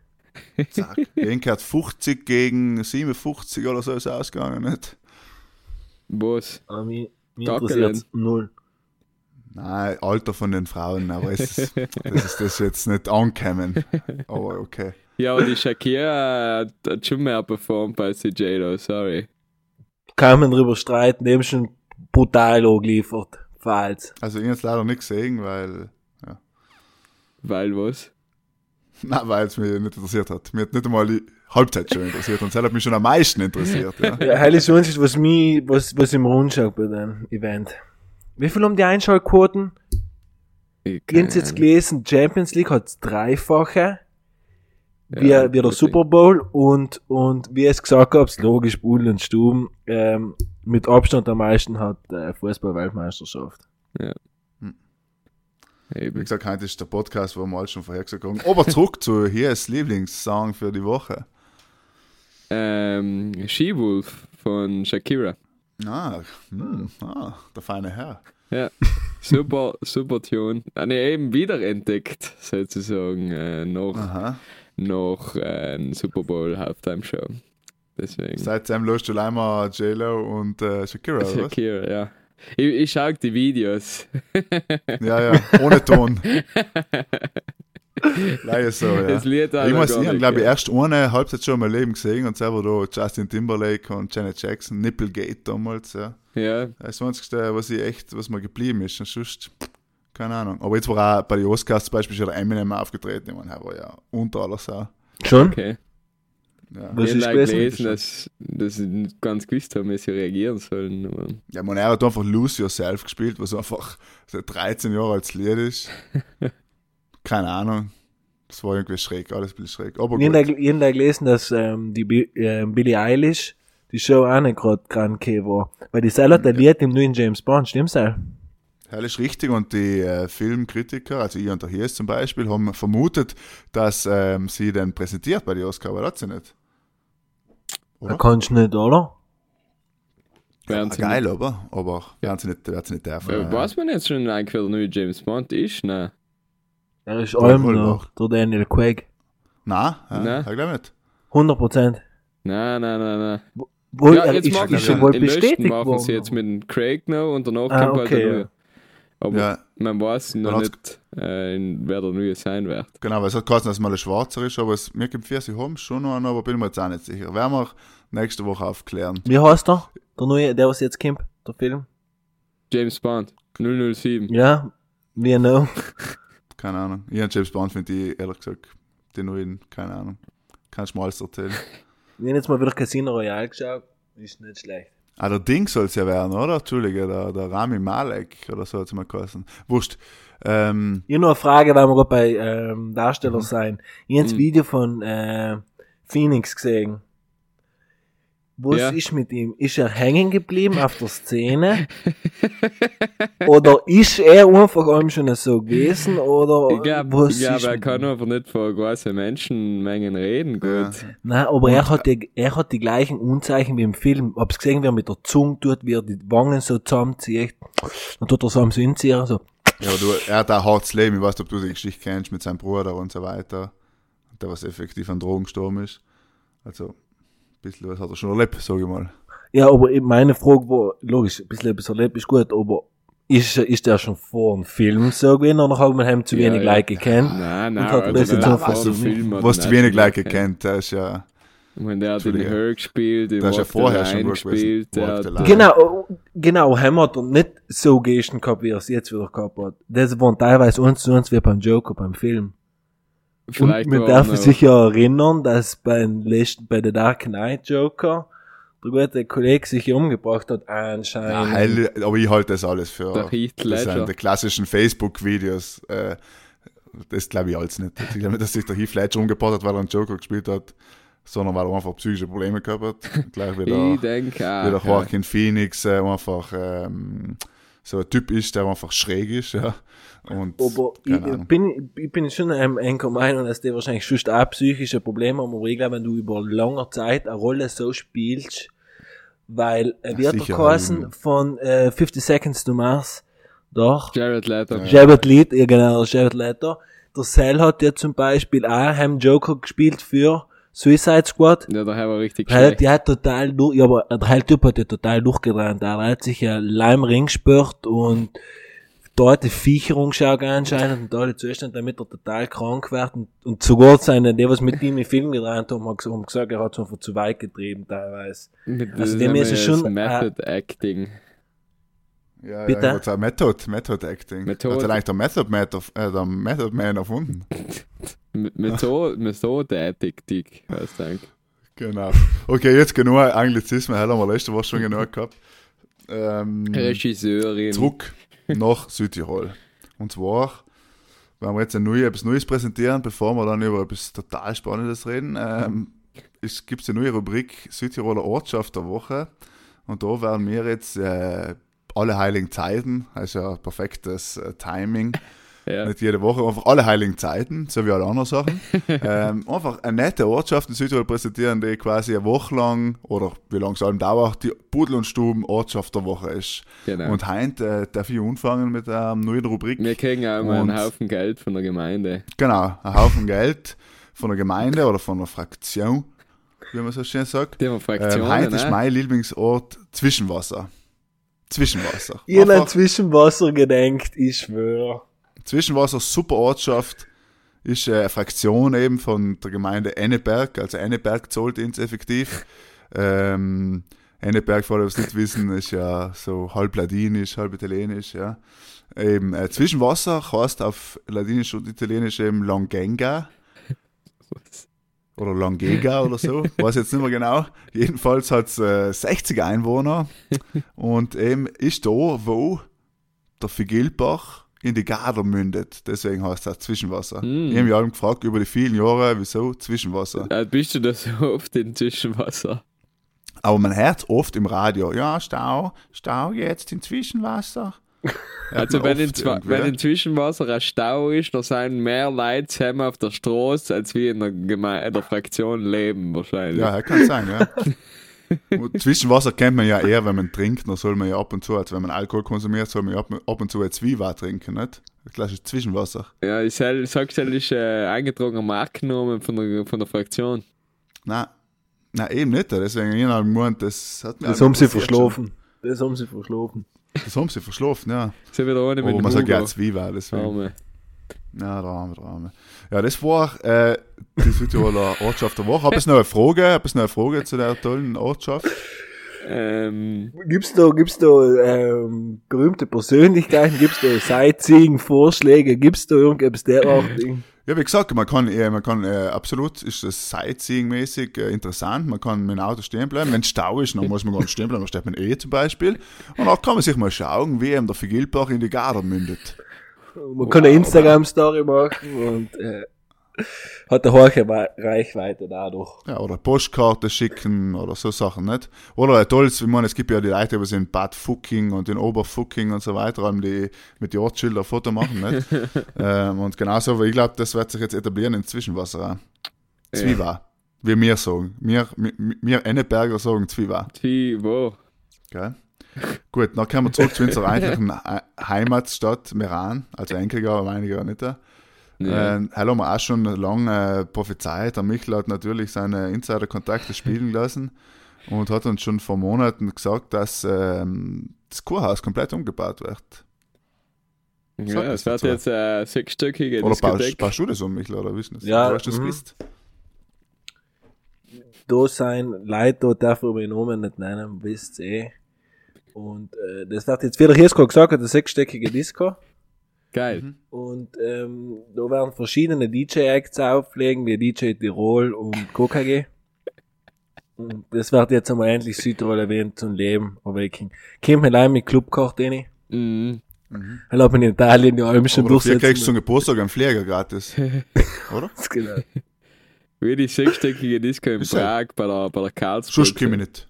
Zack. Irgendwer 50 gegen 57 oder so ist ausgegangen, nicht? Was? Aber mich, mich Danke, interessiert null. Nein, Alter von den Frauen, aber es ist, das ist das jetzt nicht angekommen. Aber okay. Ja, aber die Shakira hat, hat schon mehr performt bei CJ, sorry. Kann man drüber streiten, dem schon brutal angeliefert. Falls. Also ich habe jetzt leider nicht gesehen, weil, Weil was? na, weil es mich nicht interessiert hat. Mir hat nicht einmal Halbzeit schon interessiert und das hat mich schon am meisten interessiert. Ja. Ja, heilig sonst, was mich, was, was im Rundschau bei dem Event. Wie viel haben die Einschaltquoten? Ich Ich hab's jetzt gelesen, Champions League hat dreifache, wie, Ja, wie der Super Bowl und, und wie es gesagt hab's, logisch, Budel und Stuben, ähm, mit Abstand am meisten hat äh, Fußball-Weltmeisterschaft. Wie Eben. gesagt, heute ist der Podcast, wo wir alles schon vorhergesagt haben. Aber zurück zu hier ist Lieblingssong für die Woche. Ähm, She-Wolf von Shakira. Ah, hm, ah, der feine Herr. Ja, [LAUGHS] super, super Tune. Habe ich eben wiederentdeckt, sozusagen, äh, noch, Aha. noch äh, ein Super Bowl Halftime Show. Deswegen. Seitdem löscht du einmal J-Lo und äh, Shakira, oder was? Shakira, ja. Ich, ich schaue die Videos. Ja, ja, ohne Ton. [LAUGHS] Leider so, ja. Das Lied Ich muss, ich habe, nicht glaube ich, erst eine Halbzeit schon in meinem Leben gesehen und selber da Justin Timberlake und Janet Jackson, Nipplegate damals, ja. Ja, Das einzige, was ich echt, was mir geblieben ist. Und sonst, keine Ahnung. Aber jetzt war auch bei den Oscars zum Beispiel schon der Eminem aufgetreten. Ich meine, er war ja unter aller Sau. Schon? okay. Ja. Was ich habe gelesen, dass, dass sie nicht ganz gewusst haben, wie sie reagieren sollen. Aber ja, man, er hat einfach Lose Yourself gespielt, was einfach seit 13 Jahren als Lied ist. [LAUGHS] keine Ahnung. Das war irgendwie schräg, alles ein bisschen schräg. Aber Ich gut. habe da gelesen, dass ähm, die Bi- ähm, Billie Eilish die Show auch nicht gerade krank war. Weil die selber hat ein Lied im neuen James Bond, stimmt's auch? Ja, ist richtig und die äh, Filmkritiker, also ich und der Hies zum Beispiel, haben vermutet, dass ähm, sie den präsentiert bei den Oscar, aber das hat sie nicht. Da Oder? kannst du nicht, oder? Ja, sie geil, aber, aber werden sie nicht, werden sie nicht dürfen. Nicht, äh, weiß man jetzt schon eigentlich, wer der neue James Bond ist? Nein. Er ist allem noch, der Daniel Craig. Nein, ja, Nein. ich glaube nicht. 100 Prozent. Nein, nein, nein, nein. Wohl, ja, jetzt ist, machen ist sie schon wohl bestätigt machen worden. sie jetzt mit dem Craig noch und danach Ah, kommt halt okay, der ja. neue. Aber Ja, man weiß noch hat's- nicht, äh, in- wer der neue sein wird. genau, weil es hat geheißen, dass mal ein Schwarzer ist, aber es, mir gibt vier, sie haben schon noch einen, aber bin mir jetzt auch nicht sicher. Werden wir nächste Woche aufklären. Wie heißt er? Der neue, der was jetzt kommt, der Film? James Bond, 007. Ja, wie know. [LAUGHS] Keine Ahnung. Ich und James Bond finde ich, ehrlich gesagt, die neuen, keine Ahnung. Kannst du mal alles erzählen. [LAUGHS] Ich habe jetzt mal wieder Casino Royale geschaut. Ist nicht schlecht. Ah, der Ding soll es ja werden, oder? Entschuldige, der, der Rami Malek oder so hat es mal geheißen. Wurscht. Ähm, Ich habe noch eine Frage, weil wir gerade bei ähm, Darsteller sein. Ich habe das Mhm. Video von äh, Phoenix gesehen. Was Ja. ist mit ihm? Ist er hängen geblieben auf der Szene? [LAUGHS] oder ist er einfach allem schon so gewesen? Oder Ich glaube, was glaub, ist er kann ihm? einfach nicht vor großen Menschenmengen reden. Ja. Gut. Nein, aber er hat, die, er hat die gleichen Unzeichen wie im Film. Hab's gesehen, wie er mit der Zunge tut, wie er die Wangen so zusammenzieht. Dann tut er so am Sinzieren, so. ja, aber du, er hat ein hartes Leben. Ich weiß nicht, ob du die Geschichte kennst mit seinem Bruder und so weiter. Der, was effektiv an Drogen gestorben ist. Also, ein bisschen was hat er schon erlebt, sage ich mal. Ja, aber meine Frage war, logisch, ein bisschen etwas erlebt ist gut, aber ist, ist der schon vor dem Film so gewesen oder hat man ihm zu Ja, wenig ja. Leute gekannt? Nein, nein, Und hat er also das nein, vor was dem Film Was zu wenig Leute gekannt. kennt, der ist ja. Ich meine, der hat in. Her gespielt, ja Walk the vorher schon gespielt. Genau, genau, Ham hat er nicht so Gesten gehabt, wie er es jetzt wieder gehabt hat. Das waren teilweise eins zu eins wie beim Joker, beim Film. Vielleicht Und man darf er sich ja erinnern, dass beim letzten, bei der Dark Knight Joker, der gute Kollege sich ja umgebracht hat, Ja, anscheinend. heil, aber ich halte das alles für. Der Heath das Ledger. sind die klassischen Facebook-Videos. Äh, das glaube ich alles nicht. Ich glaube nicht, dass sich der Heath Ledger umgebracht hat, weil er einen Joker gespielt hat, sondern weil er einfach psychische Probleme gehabt hat. Gleich [LAUGHS] wie der, ich denke wie auch. der ja. Joaquin Phoenix äh, einfach ähm, so ein Typ ist, der einfach schräg ist. Ja. Und, Aber ich bin, ich bin schon Enker Meinung, dass die wahrscheinlich schon auch psychische Probleme haben, aber ich glaube, wenn du über lange Zeit eine Rolle so spielst, weil, äh, Ja, wie hat er sicher, geheißen, von äh, 50 Seconds to Mars, doch, Jared Leto. Ja. Jared Leto, ja genau, Jared Leto, der Cell hat ja zum Beispiel auch einen Joker gespielt für Suicide Squad. Ja, der war richtig Der, schlecht. der hat total durch, ja, aber der halt Typ hat ja total durchgedreht. Der hat sich ja Leimring gespürt und hat die Viecher umgeschaut anscheinend und da alle Zustand, damit er total krank wird und, und sogar seine, die was mit ihm im Film gedreht haben, haben ges- haben gesagt, er hat es einfach zu weit getrieben teilweise. Mit Also das dem ist das es schon, Method Acting. Ja, Bitte? ja, ich sagen, Method, Method Acting. Method. Hat er eigentlich der Method Man, auf- äh, der Method Man erfunden? [LAUGHS] Mit, so, mit so heißt eigentlich. Genau. Okay, jetzt genug Anglizismen, haben wir letzte Woche schon genug gehabt. Ähm, Regisseurin. zurück nach Südtirol. Und zwar werden wir jetzt ein neue, etwas Neues präsentieren, bevor wir dann über etwas total Spannendes reden. Ähm, es gibt eine neue Rubrik Südtiroler Ortschaft der Woche. Und da werden wir jetzt äh, alle heiligen Zeiten, also perfektes äh, Timing, Ja. nicht jede Woche, einfach alle heiligen Zeiten, so wie alle anderen Sachen. [LAUGHS] ähm, einfach eine nette Ortschaft in Südtirol präsentieren, die quasi eine Woche lang, oder wie lange es allem dauert, die Pudel und Stuben Ortschaft der Woche ist. Genau. Und heute äh, darf ich anfangen mit einer neuen Rubrik. wir kriegen auch mal Und- einen Haufen Geld von der Gemeinde. Genau, ein Haufen Geld von der Gemeinde oder von einer Fraktion, wie man so schön sagt. Die haben Ähm, Fraktionen, heute ist ne? mein Lieblingsort Zwischenwasser. Zwischenwasser. Ich hab an Zwischenwasser gedenkt, ich schwöre. Zwischenwasser, super Ortschaft, ist äh, eine Fraktion eben von der Gemeinde Enneberg, also Enneberg zahlt ins effektiv. Ähm, Enneberg, für alle, die es nicht wissen, ist ja so halb ladinisch, halb italienisch, ja. Eben, äh, Zwischenwasser heißt auf Ladinisch und Italienisch eben Longenga oder Langega oder so, [LAUGHS] weiß jetzt nicht mehr genau. Jedenfalls hat es äh, 60 Einwohner und eben ist da, wo der Figilbach in die Gader mündet. Deswegen heißt es auch Zwischenwasser. Mm. Ich habe mich allem gefragt über die vielen Jahre, wieso Zwischenwasser. Äh, bist du da so [LAUGHS] oft in Zwischenwasser? Aber man hört oft im Radio, ja, Stau, Stau jetzt in Zwischenwasser. [LAUGHS] Also wenn in, wenn in Zwischenwasser ein Stau ist, da sind mehr Leute zusammen auf der Straße, als wir in der, Geme der Fraktion leben wahrscheinlich. Ja, ja, kann sein, ja. [LAUGHS] Zwischenwasser kennt man ja eher, wenn man trinkt, dann soll man ja ab und zu, also wenn man Alkohol konsumiert, soll man ja ab, ab und zu ein Zwiebel trinken, nicht? Das klassische Zwischenwasser. Ja, ich sag, es ist äh, eingetragener Markennamen von der, von der Fraktion. Nein, nein, eben nicht. Deswegen ich habe gemeint, das hat mir Das haben sie verschlafen. Das haben sie verschlafen. schon. Das haben sie verschlafen, ja. So wieder ohne mit Oh, dem man sagt ja. Zwiebel, deswegen. Arme. Ja, da haben wir, da haben wir. Ja, das war äh, die Südtiroler [LAUGHS] Ortschaft der Woche. Habe ich noch eine Frage? Habe ich noch eine Frage zu der tollen Ortschaft? Ähm, Gibt's da, gibt's da ähm, berühmte Persönlichkeiten? Gibt's da Sightseeing-Vorschläge? Gibt's da irgendetwas derartiges? Ja, wie gesagt, man kann, äh, man kann äh, absolut, ist das Sightseeing-mäßig äh, interessant. Man kann mit dem Auto stehen bleiben. Wenn es Stau ist, dann muss man gar nicht stehen bleiben, dann steht man eh zum Beispiel. Und dann kann man sich mal schauen, wie eben der Vergilbach in die Gader mündet. Man kann eine Instagram-Story machen und äh, hat eine hohe Reichweite dadurch. Ja, oder Postkarte schicken oder so Sachen, nicht? Oder ein tolles, ich meine, es gibt ja die Leute, die in Bad Fucking und in Oberfucking und so weiter, die mit die Ortsschilder ein Foto machen, nicht? [LAUGHS] ähm, und genauso, aber ich glaube, das wird sich jetzt etablieren in Zwischenwasser auch. Zwiebel. Wie wir sagen. Wir, wir, wir Enneberger sagen Zwiebel. wie, wo? Gell? [LAUGHS] Gut, dann kommen wir zurück zu unserer eigentlichen He- Heimatstadt Meran, also Enkelgau, meine ich ja nicht. Ja. Ähm, Heil haben wir auch schon lange äh, prophezeit. Der Michel hat natürlich seine Insider-Kontakte spielen lassen und hat uns schon vor Monaten gesagt, dass ähm, das Kurhaus komplett umgebaut wird. Sag ja, das es wird jetzt eine sechsstöckige Oder baust, Diskothek. baust du das um, Michel, oder wissen das? Ja, Du hast das mhm. gewusst. Da sein Leute, da darf ich meinen Namen nicht nennen, wisst ihr eh. Und äh, das wird jetzt, der Hirsko gesagt hat, eine sechsstöckige Disco. Geil. Mhm. Und ähm, da werden verschiedene DJ-Acts auflegen, wie DJ Tirol und KKG. Und das wird jetzt einmal endlich Südtirol erwähnt zum Leben erwecken. Kommt allein mit Clubkarte rein. Mhm. Dann hat man in Italien allem schon Oder dafür kriegst du durchsetzen. zum Geburtstag einen Flieger gratis. [LAUGHS] Oder? [LAUGHS] Genau. Wie die sechsstöckige Disco in. Prag bei der, bei der Karlsruhe. Komme ich nicht.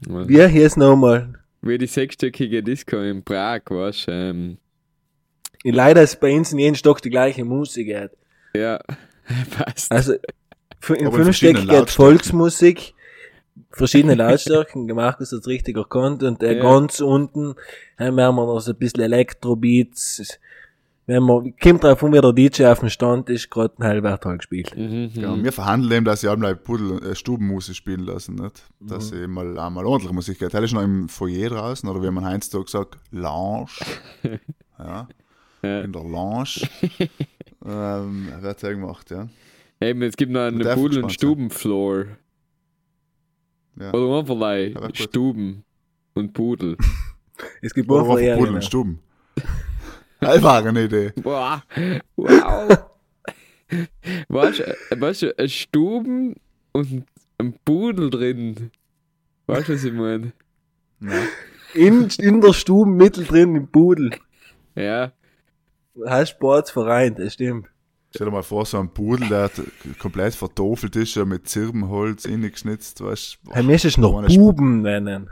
Wie hieß nochmal? Wie die sechsstöckige Disco in Prag, weißt du? Ähm, Leider ist bei uns in jedem Stock die gleiche Musik. Hat. ja, [LAUGHS] passt. Also in Aber in fünf Stück verschiedenen geht Lautstärken. Volksmusik, verschiedene Lautstärken, [LAUGHS] gemacht ist das richtig erkannt und äh, Ja. ganz unten haben wir noch so ein bisschen Elektrobeats, wenn man, kommt drauf an, wie der DJ auf dem Stand ist, gerade ein Heilwertal gespielt. Mhm, Ja, wir verhandeln eben, dass sie einmal Pudel, äh, Stubenmusik spielen lassen, nicht? Dass sie mal einmal ordentlich Musik geht. Das ist noch im Foyer draußen, oder wie man Heinz da gesagt, Lounge. [LAUGHS] ja. In der Lounge. [LAUGHS] ähm, wird ja gemacht, ja. Eben, es gibt noch einen Pudel- und. Stubenfloor. ja. Oder einfach. Stuben und Pudel. [LAUGHS] Es gibt auch Pudel und Stuben. Das war eine Idee. Boah, wow. weißt du, weißt du, ein Stuben und ein Pudel drin. Weißt du, was ich meine? Ja. In, in der Stube mittendrin im Pudel. Ja, Heißt Sportsverein, das stimmt. Stell dir mal vor, so ein Pudel, der hat komplett vertofelt ist, ja mit Zirbenholz ingeschnitzt, weißt du? Hey, müsstest es noch Buben nennen.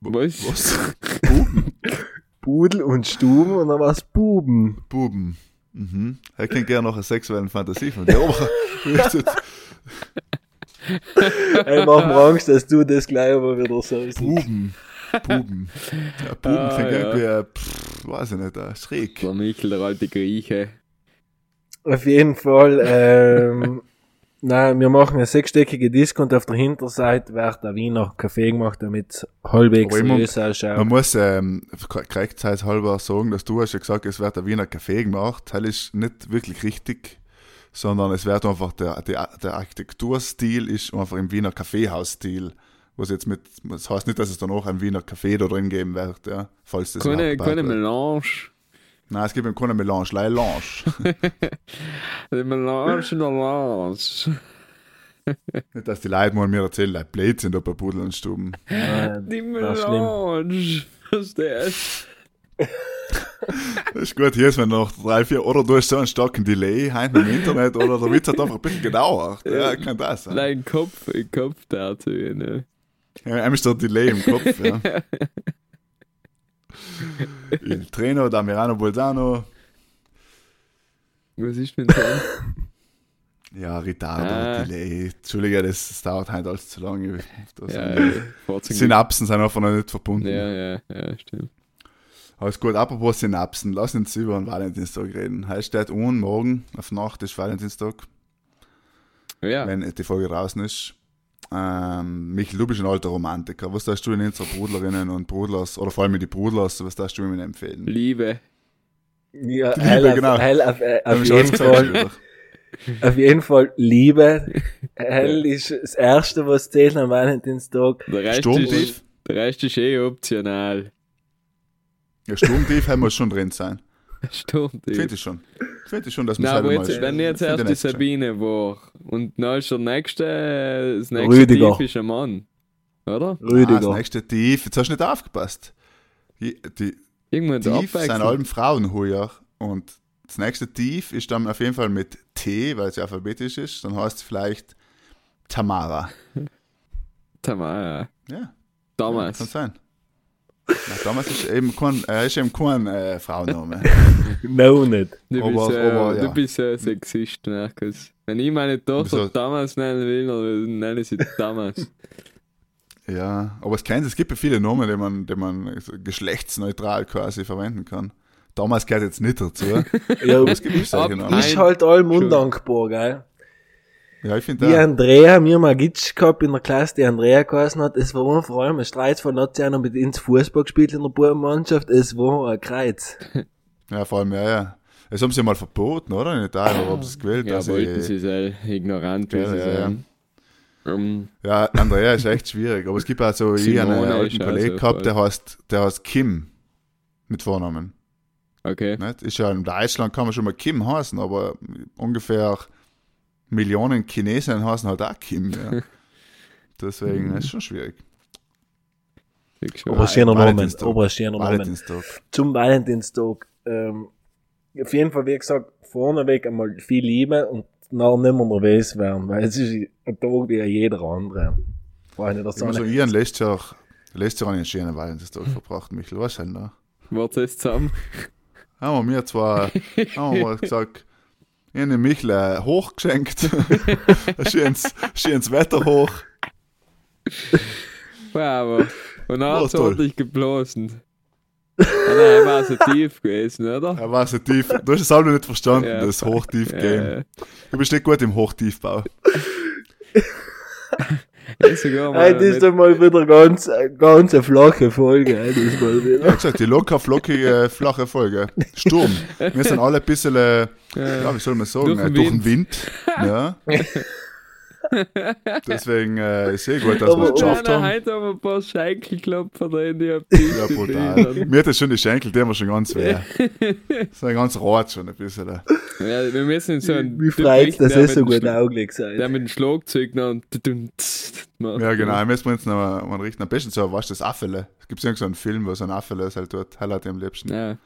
was? Was? Buben? [LAUGHS] Pudel und Stuben und dann war's Buben. Buben. Mhm. Er kennt gerne noch eine sexuelle Fantasie von dir, aber richtig. [LAUGHS] Ey, mach mir Angst, dass du das gleich aber wieder so siehst. Buben. Buben. Ja, Buben Ah, klingt ja. irgendwie, pff, weiß ich nicht, äh, schräg. Der Michel, der alte Grieche. Auf jeden Fall, ähm, nein, wir machen eine sechsstöckige Disco und auf der Hinterseite wird der Wiener Kaffee gemacht, damit es halbwegs seriös Man ausschaut. muss ähm, korrektheitshalber sagen, dass du hast ja gesagt, es wird ein Wiener Kaffee gemacht. Das ist nicht wirklich richtig, sondern es wird einfach der, der, der Architekturstil ist einfach im Wiener Kaffeehausstil. Was jetzt mit, das heißt nicht, dass es dann auch ein Wiener Kaffee da drin geben wird, ja, falls das Keine, keine. Melange. Nein, es gibt eben keine Melange, leider Lange. Die Melange in der Lange. nicht, dass die Leute mal mir erzählen, like blöd sind da bei Pudel und Stuben. Nein, Die. Melange. Verstehst Das ist gut, hier ist wenn noch drei, vier, oder du hast so einen starken Delay heim im Internet, oder der Witz hat einfach ein bisschen gedauert. Ja, kann das sein. Dein Kopf, im Kopf dazu, ne? Ja, einem ist der Delay im Kopf, ja. Il Treno da Mirano Bolzano. Was ist mit dem? [LAUGHS] Ja, Ritardo, Ah. Delay. Entschuldige, das, dauert halt alles zu lange. Ja, sind, ja. Synapsen sind einfach noch nicht verbunden. Ja, ja, ja, stimmt. Alles gut, apropos Synapsen, lass uns über den Valentinstag reden. Heißt steht un, morgen auf Nacht ist Valentinstag, Ja, wenn die Folge draußen ist. Ähm, Michael, du bist ein alter Romantiker. Was darfst du in unserer Brudlerinnen und Brudlers, oder vor allem die Brudlers, was darfst du mir empfehlen? Liebe. Ja, Liebe, hell, auf, genau. hell auf, äh, auf, jeden Fall, auf jeden Fall Liebe. Hell ist das Erste, was zählt am Valentinstag. Der Rest, ist, Sturmtief? der Rest ist eh optional. Ja, Sturmtief [LAUGHS] muss schon drin sein. [LAUGHS] Sturmtief. Finde ich schon. Finde ich schon, dass man selber jetzt, mal- wenn jetzt erst ich die. Sabine war und dann ist der nächste, das nächste Rüdiger. Tief ist ein Mann. Oder? Ah, das Rüdiger. nächste Tief, jetzt hast du nicht aufgepasst. Die, die Irgendwann Tief sind allem Frauen heuer und das nächste Tief ist dann auf jeden Fall mit T, weil es ja alphabetisch ist, dann heißt es vielleicht Tamara. [LAUGHS] Tamara. Ja, kann Damals. sein. Na, damals ist eben kein, äh, ist eben kein äh, Frauenname. No, nicht. Du, Aber- bist, äh, aber, ja. du bist äh, Sexist, Markus. Wenn ich meine Tochter damals nennen will, dann nenne ich sie damals. [LAUGHS] ja, aber es kennt, es gibt ja viele Namen, die man, die man geschlechtsneutral quasi verwenden kann. Damals gehört jetzt nicht dazu. [LAUGHS] Ja, Aber es gibt solche Namen. ist halt allem undankbar, gell? Ja, ich finde Die da. Andrea, mir mal Gitsch gehabt in der Klasse, die Andrea geheißen hat, es war vor allem ein Streitfall, hat sie einer mit ins Fußball gespielt in der Bubenmannschaft, es war ein Kreuz. [LAUGHS] Ja, vor allem, ja, ja. Das haben sie mal verboten, oder? In Italien, oder haben sie es gewählt? Ja, dass wollten ich- sie sein, ignorant wie Ja, sie ja, ja. sind. Ähm, Ja, Andrea ist echt schwierig. Aber es gibt also, ich habe einen alten Kollegen also gehabt, der voll. heißt, der heißt Kim. Mit Vornamen. okay. Nicht? Ist ja in Deutschland kann man schon mal Kim heißen, aber ungefähr Millionen Chinesen heißen halt auch Kim. Ja. [LAUGHS] Deswegen ist schon schwierig. Schöner Name, Valentinstag. Valentinstag. Zum Valentinstag, ähm, auf jeden Fall, wie gesagt, vorneweg einmal viel Liebe und nachher nicht mehr nervös werden, weil es ist ein Tag wie jeder andere. Nicht der Ich muss sagen, Sonne. Ian lässt ja auch, lässt ja auch einen schönen Valentinstag verbracht, Michael. Was denn da? Warte jetzt zusammen. Haben wir mir zwar, haben wir mal [LAUGHS] gesagt, ich habe Michel äh, hochgeschenkt. [LAUGHS] schönes, schönes Wetter hoch. Wow. Und dann hat es ordentlich geblasen. Nein, er war so tief gewesen, oder? Er war so tief. Du hast es auch noch nicht verstanden, Ja, das Hochtief-Game. Äh, Du bist nicht gut im Hochtiefbau. [LAUGHS] das ist mit- dann mal wieder ganz, ganz eine flache Folge. Mal Wie wieder. gesagt, die locker flockige, flache Folge. Sturm. Wir sind alle ein bisschen, äh, ja, wie soll man sagen, Durch äh, den durch den Wind. Ja. [LAUGHS] Deswegen äh, ist eh gut, dass wir es geschafft haben. heute haben wir ein paar Schenkelklopfer drin, die hab Ja, brutal. Mir hat das schon die Schenkel, die haben wir schon ganz weh. [LAUGHS] So ein ganz rot schon ein bisschen. äh. Ja, wir müssen in so einen Wie freut richten, dass es so gut Schla- auglich Der seid. mit dem Schlagzeug noch und. Ja, genau. Müssen wir uns noch mal, mal richten. Am besten so, weißt du, das Affele. Es gibt so einen Film, wo so ein Affele ist halt dort, halt am liebsten. Ja.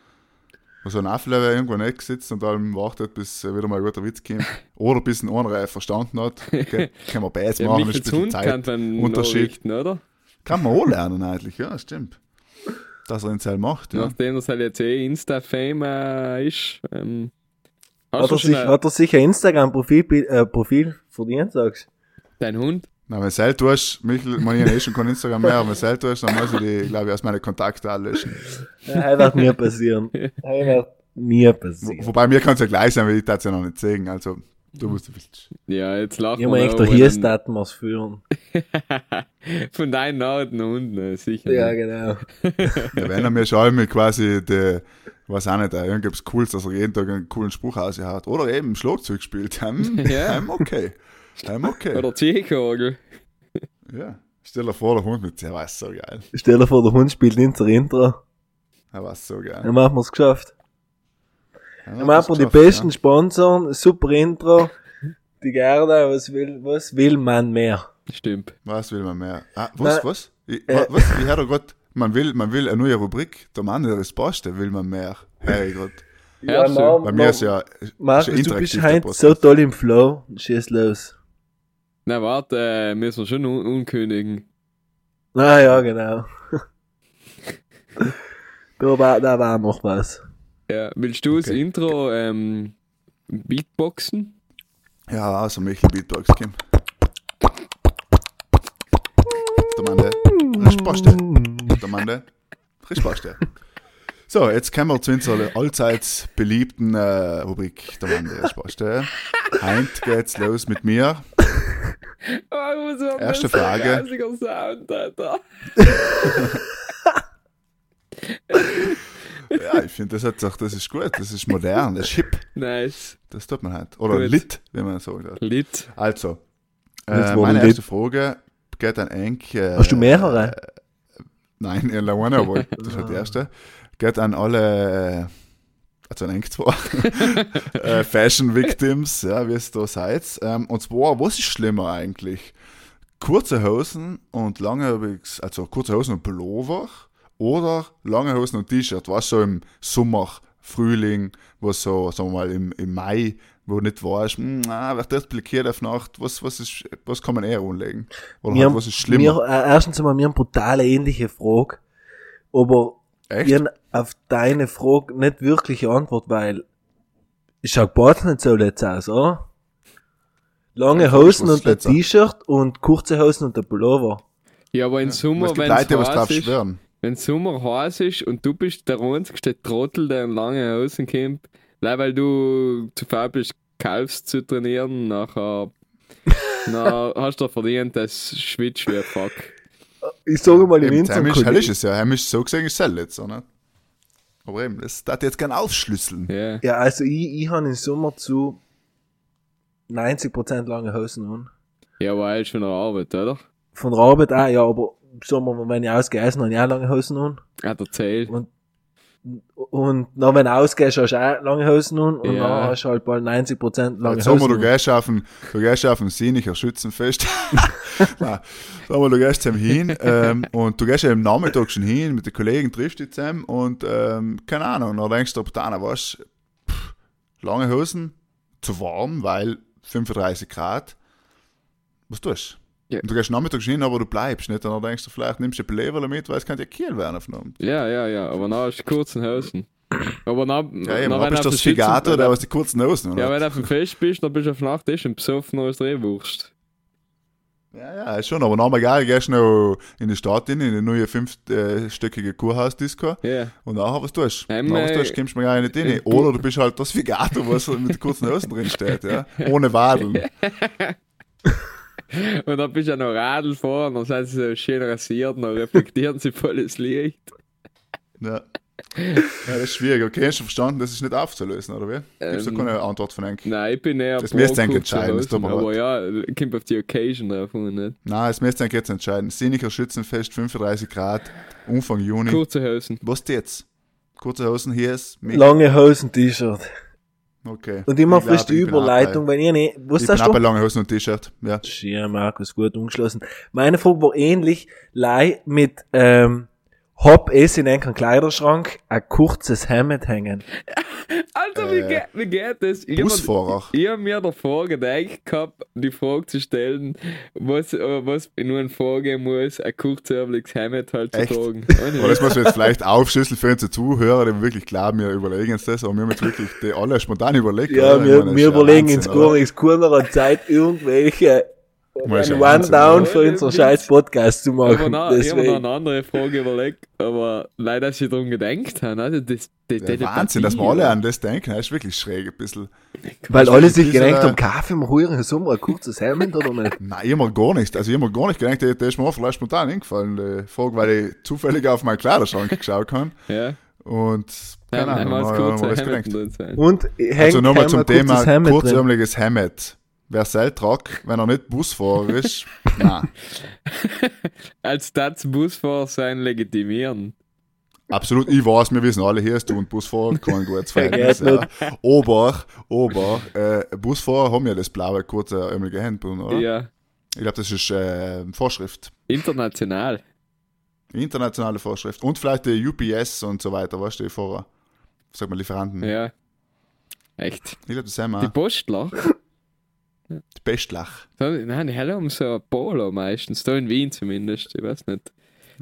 Wo so ein Affele irgendwo nicht sitzt und dann wartet, bis wieder mal ein guter Witz kommt. Oder bis ein anderer verstanden hat. Okay, [LAUGHS] kann man beides Der machen, ist ein bisschen Hund kann Zeit. man Unterschied. Oder? Kann man auch lernen eigentlich, ja, stimmt. Dass er den Teil macht, ja. Nachdem das halt jetzt eh Insta-Fame äh, ist. Ähm, Hat du er, sich, ein, hat er sich ein Instagram-Profil äh, Profil verdient, sagst dein Hund? Na, wenn du selten tust, Michel, man ich eh schon kein Instagram mehr, aber wenn du selten tust, dann muss ich die, glaube ich, aus meinen Kontakten alle löschen. du? Ja, das wird nie passieren. Das wird Wo, passieren. wobei mir kann es ja gleich sein, weil ich das ja noch nicht sehen. Also, du musst du willst. Ja, jetzt lachen Ich meine, noch, der aber hier dann- daten wir führen. Von deinen Hunden, äh, sicher. Ja, genau. [LAUGHS] Ja, wenn er mir schon mal quasi, die, weiß auch nicht, äh, irgendwas Cooles, dass er jeden Tag einen coolen Spruch aushaut. Oder eben Schlagzeug spielt. Hm, [LAUGHS] Ja. hm, okay. Hm, okay. Oder Ziehkogel. Ja. Stell dir vor, der Hund mit der war so geil. Stell dir vor, der Hund spielt unser Intro. Er war so geil. Dann haben wir es geschafft. Ja, Dann machen wir die besten Sponsoren, super Intro. Die Gerda, was will, was will man mehr? Stimmt. Ja. Was will man mehr? Ah, was, Na, was? Ich, äh, was? Ich höre grad, man will, man will eine neue Rubrik. Der Mann, der das passt, will man mehr. Hey, grad. Ja, na, Bei mir ist ja, Markus, ist du bist heute so toll im Flow. Schieß los. Na, warte, äh, müssen wir schon un unkündigen. Ah ja, genau. [LAUGHS] da, war, da war noch was. Ja, willst du das Okay. Intro ähm, Beatboxen? Ja, also Michel Beatbox, Kim. Der Mann, der Spaß, der. Mann, der Spaß, der. So, jetzt kommen wir zu unserer allseits beliebten äh, Rubrik, der Mann, der Spaß, der. Heint geht's los mit mir. So Erste Frage. Sound, Alter. [LAUGHS] Ja, ich finde, das, hat doch- das ist gut, das ist modern, das ist hip. Nice. Das tut man halt. Oder Gut. lit, wie man sagt. hat. Lit. Also, äh, meine lit. erste Frage geht an Enk. Äh, Hast du mehrere? Nein, in La One, aber das ist halt die erste. Geht an alle, äh, also an Enk zwar, [LAUGHS] äh, Fashion Victims, ja, wie es da seid. Ähm, und zwar, was ist schlimmer eigentlich? Kurze Hosen und lange, also kurze Hosen und Pullover oder lange Hosen und T-Shirt, was so im Sommer, Frühling, wo so, sagen wir mal, im, im Mai, wo nicht weißt, hm, na, wird das blockiert auf Nacht, was, was, ist, was kann man eher anlegen? Oder Wir halt, haben- was ist schlimmer? Wir, äh, erstens einmal, wir haben brutale ähnliche Frage. Aber Echt? ich hab auf deine Frage nicht wirklich eine Antwort, weil ich schau Bart nicht so letzt aus, oder? Lange Ja, Hosen und ein? T-Shirt und kurze Hosen und ein Pullover. Ja, aber im Aber Sommer, wenn Leute, die was drauf es schwören. wenn Sommer heiß ist und du bist der einzige Trottel, der in lange Hosen kommt, weil du zu faul bist, Kalfs zu trainieren, nachher, [LAUGHS] na, hast du verdient, das schwitzt wie ein Fuck. Ich sage mal im Eben, Heim ist, hell ist es ja. Heim ist so gesehen, ist es jetzt, oder? Aber eben, das darf ich jetzt gerne aufschlüsseln. Ja. Ja, also ich, ich habe im Sommer zu 90% lange Hosen an. Ja, aber er ist von der Arbeit, oder? Von der Arbeit auch, ja, aber im Sommer, wenn ich ausgehe, habe ich auch lange Hosen an. Hat erzählt. Und, und dann, wenn du ausgehst, hast du auch lange Hosen an. Und Ja. dann hast du halt bald 90% lange Jetzt sagen wir, Hosen du an. gehst auf ein, du gehst auf ein Sienicher Schützenfest. [LAUGHS] Nein, sagen wir, du gehst zusammen hin, ähm, und du gehst ja am Nachmittag schon hin, mit den Kollegen triffst dich zusammen und, ähm, keine Ahnung, dann denkst du, ob da einer was, pff, lange Hosen, zu warm, weil 35 Grad, was tust du? Ja. Und du gehst nachmittags hin, aber du bleibst nicht, dann denkst du, vielleicht nimmst du ein Pullover mit, weil es könnte ja Kiel werden auf Ja, ja, ja, aber dann hast du kurzen Hosen. Aber dann, Ja, eben, bist du das Figato, der was die kurzen Hosen, oder? Ja, wenn du auf dem Fest bist, dann bist du auf Nacht ist und besoffen als Drehwurst. Ja, ja, ist schon, aber normal gehst du noch in die Stadt rein, in die neue fünfstöckige Kurhaus-Disco. Ja. Und nachher, was tust du? Ähm, nachher, was tust du, kommst du mir gar nicht rein. Oder du bist halt das Figato, was mit kurzen Hosen drin steht, ja. [LAUGHS] Ohne Wadeln. [LAUGHS] Und dann bist du ja noch Radl vor und dann sind sie so schön rasiert und dann reflektieren sie volles Licht. Ja. Ja, das ist schwierig. Okay, hast du verstanden, das ist nicht aufzulösen, oder wie? Gibst du Ähm, keine Antwort von Enk? Nein, ich bin eher Das müsst ihr entscheiden, das Hosen, tut mir Aber ja, kommt auf die Occasion drauf und nicht. Nein, es müsst ihr jetzt entscheiden. Sinniger Schützenfest, 35 Grad, Umfang Juni. Kurze Hosen. Was jetzt? Kurze Hosen, hier ist mich. Lange Hosen-T-Shirt. Okay. Und immer Ich glaub, frisch die Überleitung, wenn ihr nicht, was Ich bin auch bei du? lange Hosen und T-Shirt. Ja. Ja, Markus, gut umgeschlossen. Meine Frage war ähnlich, lei mit, ähm, hab es in einen Kleiderschrank ein kurzes Hemd hängen. Alter, wie, Äh, geht, wie geht das? Ich hab mir- Busfahrer. Ich habe mir davor gedacht gehabt, die Frage zu stellen, was, äh, was ich nun vorgehen muss, ein kurzärmeliges Hemd halt zu Echt? tragen. Aber das muss man jetzt vielleicht aufschlüsseln für unsere Zuhörer, die wirklich glauben, wir überlegen uns das, aber wir haben jetzt wirklich die alle spontan überlegt. Ja, oder? Wir, meine, wir überlegen oder? gar nichts keiner Zeit irgendwelche ein ja Wahnsinn, One-Down oder? für unseren scheiß Podcast zu machen. ich habe mir noch eine andere Frage überlegt, aber leider, dass ich darum gedacht habe. Also das, das, Ja, Wahnsinn, dass wir alle an das denken, das ist wirklich schräg ein bisschen. Weil alle sich gedacht haben, Kaffee, im Sommer ein kurzes Hemd oder nicht? [LAUGHS] Nein, ich hab mir gar nicht, also ich hab mir gar nicht gedacht, der, der ist mir auch vielleicht spontan eingefallen, die Frage, weil ich zufällig auf meinen Kleiderschrank geschaut habe [LAUGHS] Ja, und keine dann Ahnung, haben wir hab das ich mir kurze was sein. Und hängt Also nochmal zum ein Thema kurzärmeliges Hemd. Wer selbst tragt, wenn er nicht Busfahrer ist, [LAUGHS] nein. [LAUGHS] Als Stadtbusfahrer sein legitimieren. Absolut, ich weiß, wir wissen alle, hier ist du und Busfahrer, kein gutes [LAUGHS] Verhältnis. Ja. Aber, aber, äh, Busfahrer haben ja das blaue, kurze, ärmelige Hemdbund, oder? Ja, Ich glaube, das ist äh, Vorschrift. international. Internationale Vorschrift. Und vielleicht die UPS und so weiter, weißt du, die Fahrer. Sag mal, Lieferanten. Ja. Echt. Ich glaube, das sind Die wir. Postler. Die Bestlach. So, Nein, die haben so ein Polo meistens. Da in Wien zumindest. Ich weiß nicht.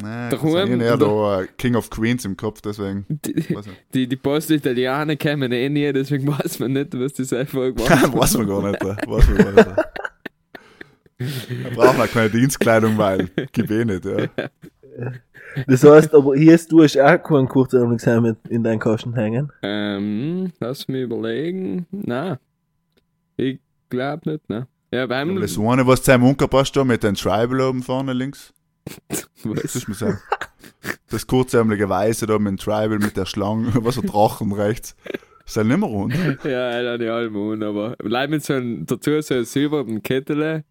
Nein, ich habe eher da King of Queens im Kopf, deswegen. Die, die, die Post-Italiener kennen eh nie, deswegen [LAUGHS] weiß man nicht, was die selber gemacht [LAUGHS] haben. weiß man gar nicht. Weiß man gar nicht. [LAUGHS] Da braucht man keine Dienstkleidung, weil gib eh nicht, ja. Das heißt, aber hier ist du hast auch kein kurzärmeliges Hemd in deinen Kasten hängen. Ähm, lass mich überlegen. Nein. Ich glaube nicht, ne? Ja, beim. Aber das eine, was zu seinem Unker passt, da mit den Tribal oben vorne links. [LAUGHS] Das was? ist mir sagen. Das kurzärmelige Weiße da mit dem Tribal, mit der Schlange, [LAUGHS] was so Drachen rechts. Ist halt nicht mehr rund. Ja, er hat die alle an, aber bleib mit so einem, dazu so einem silbernen Kettel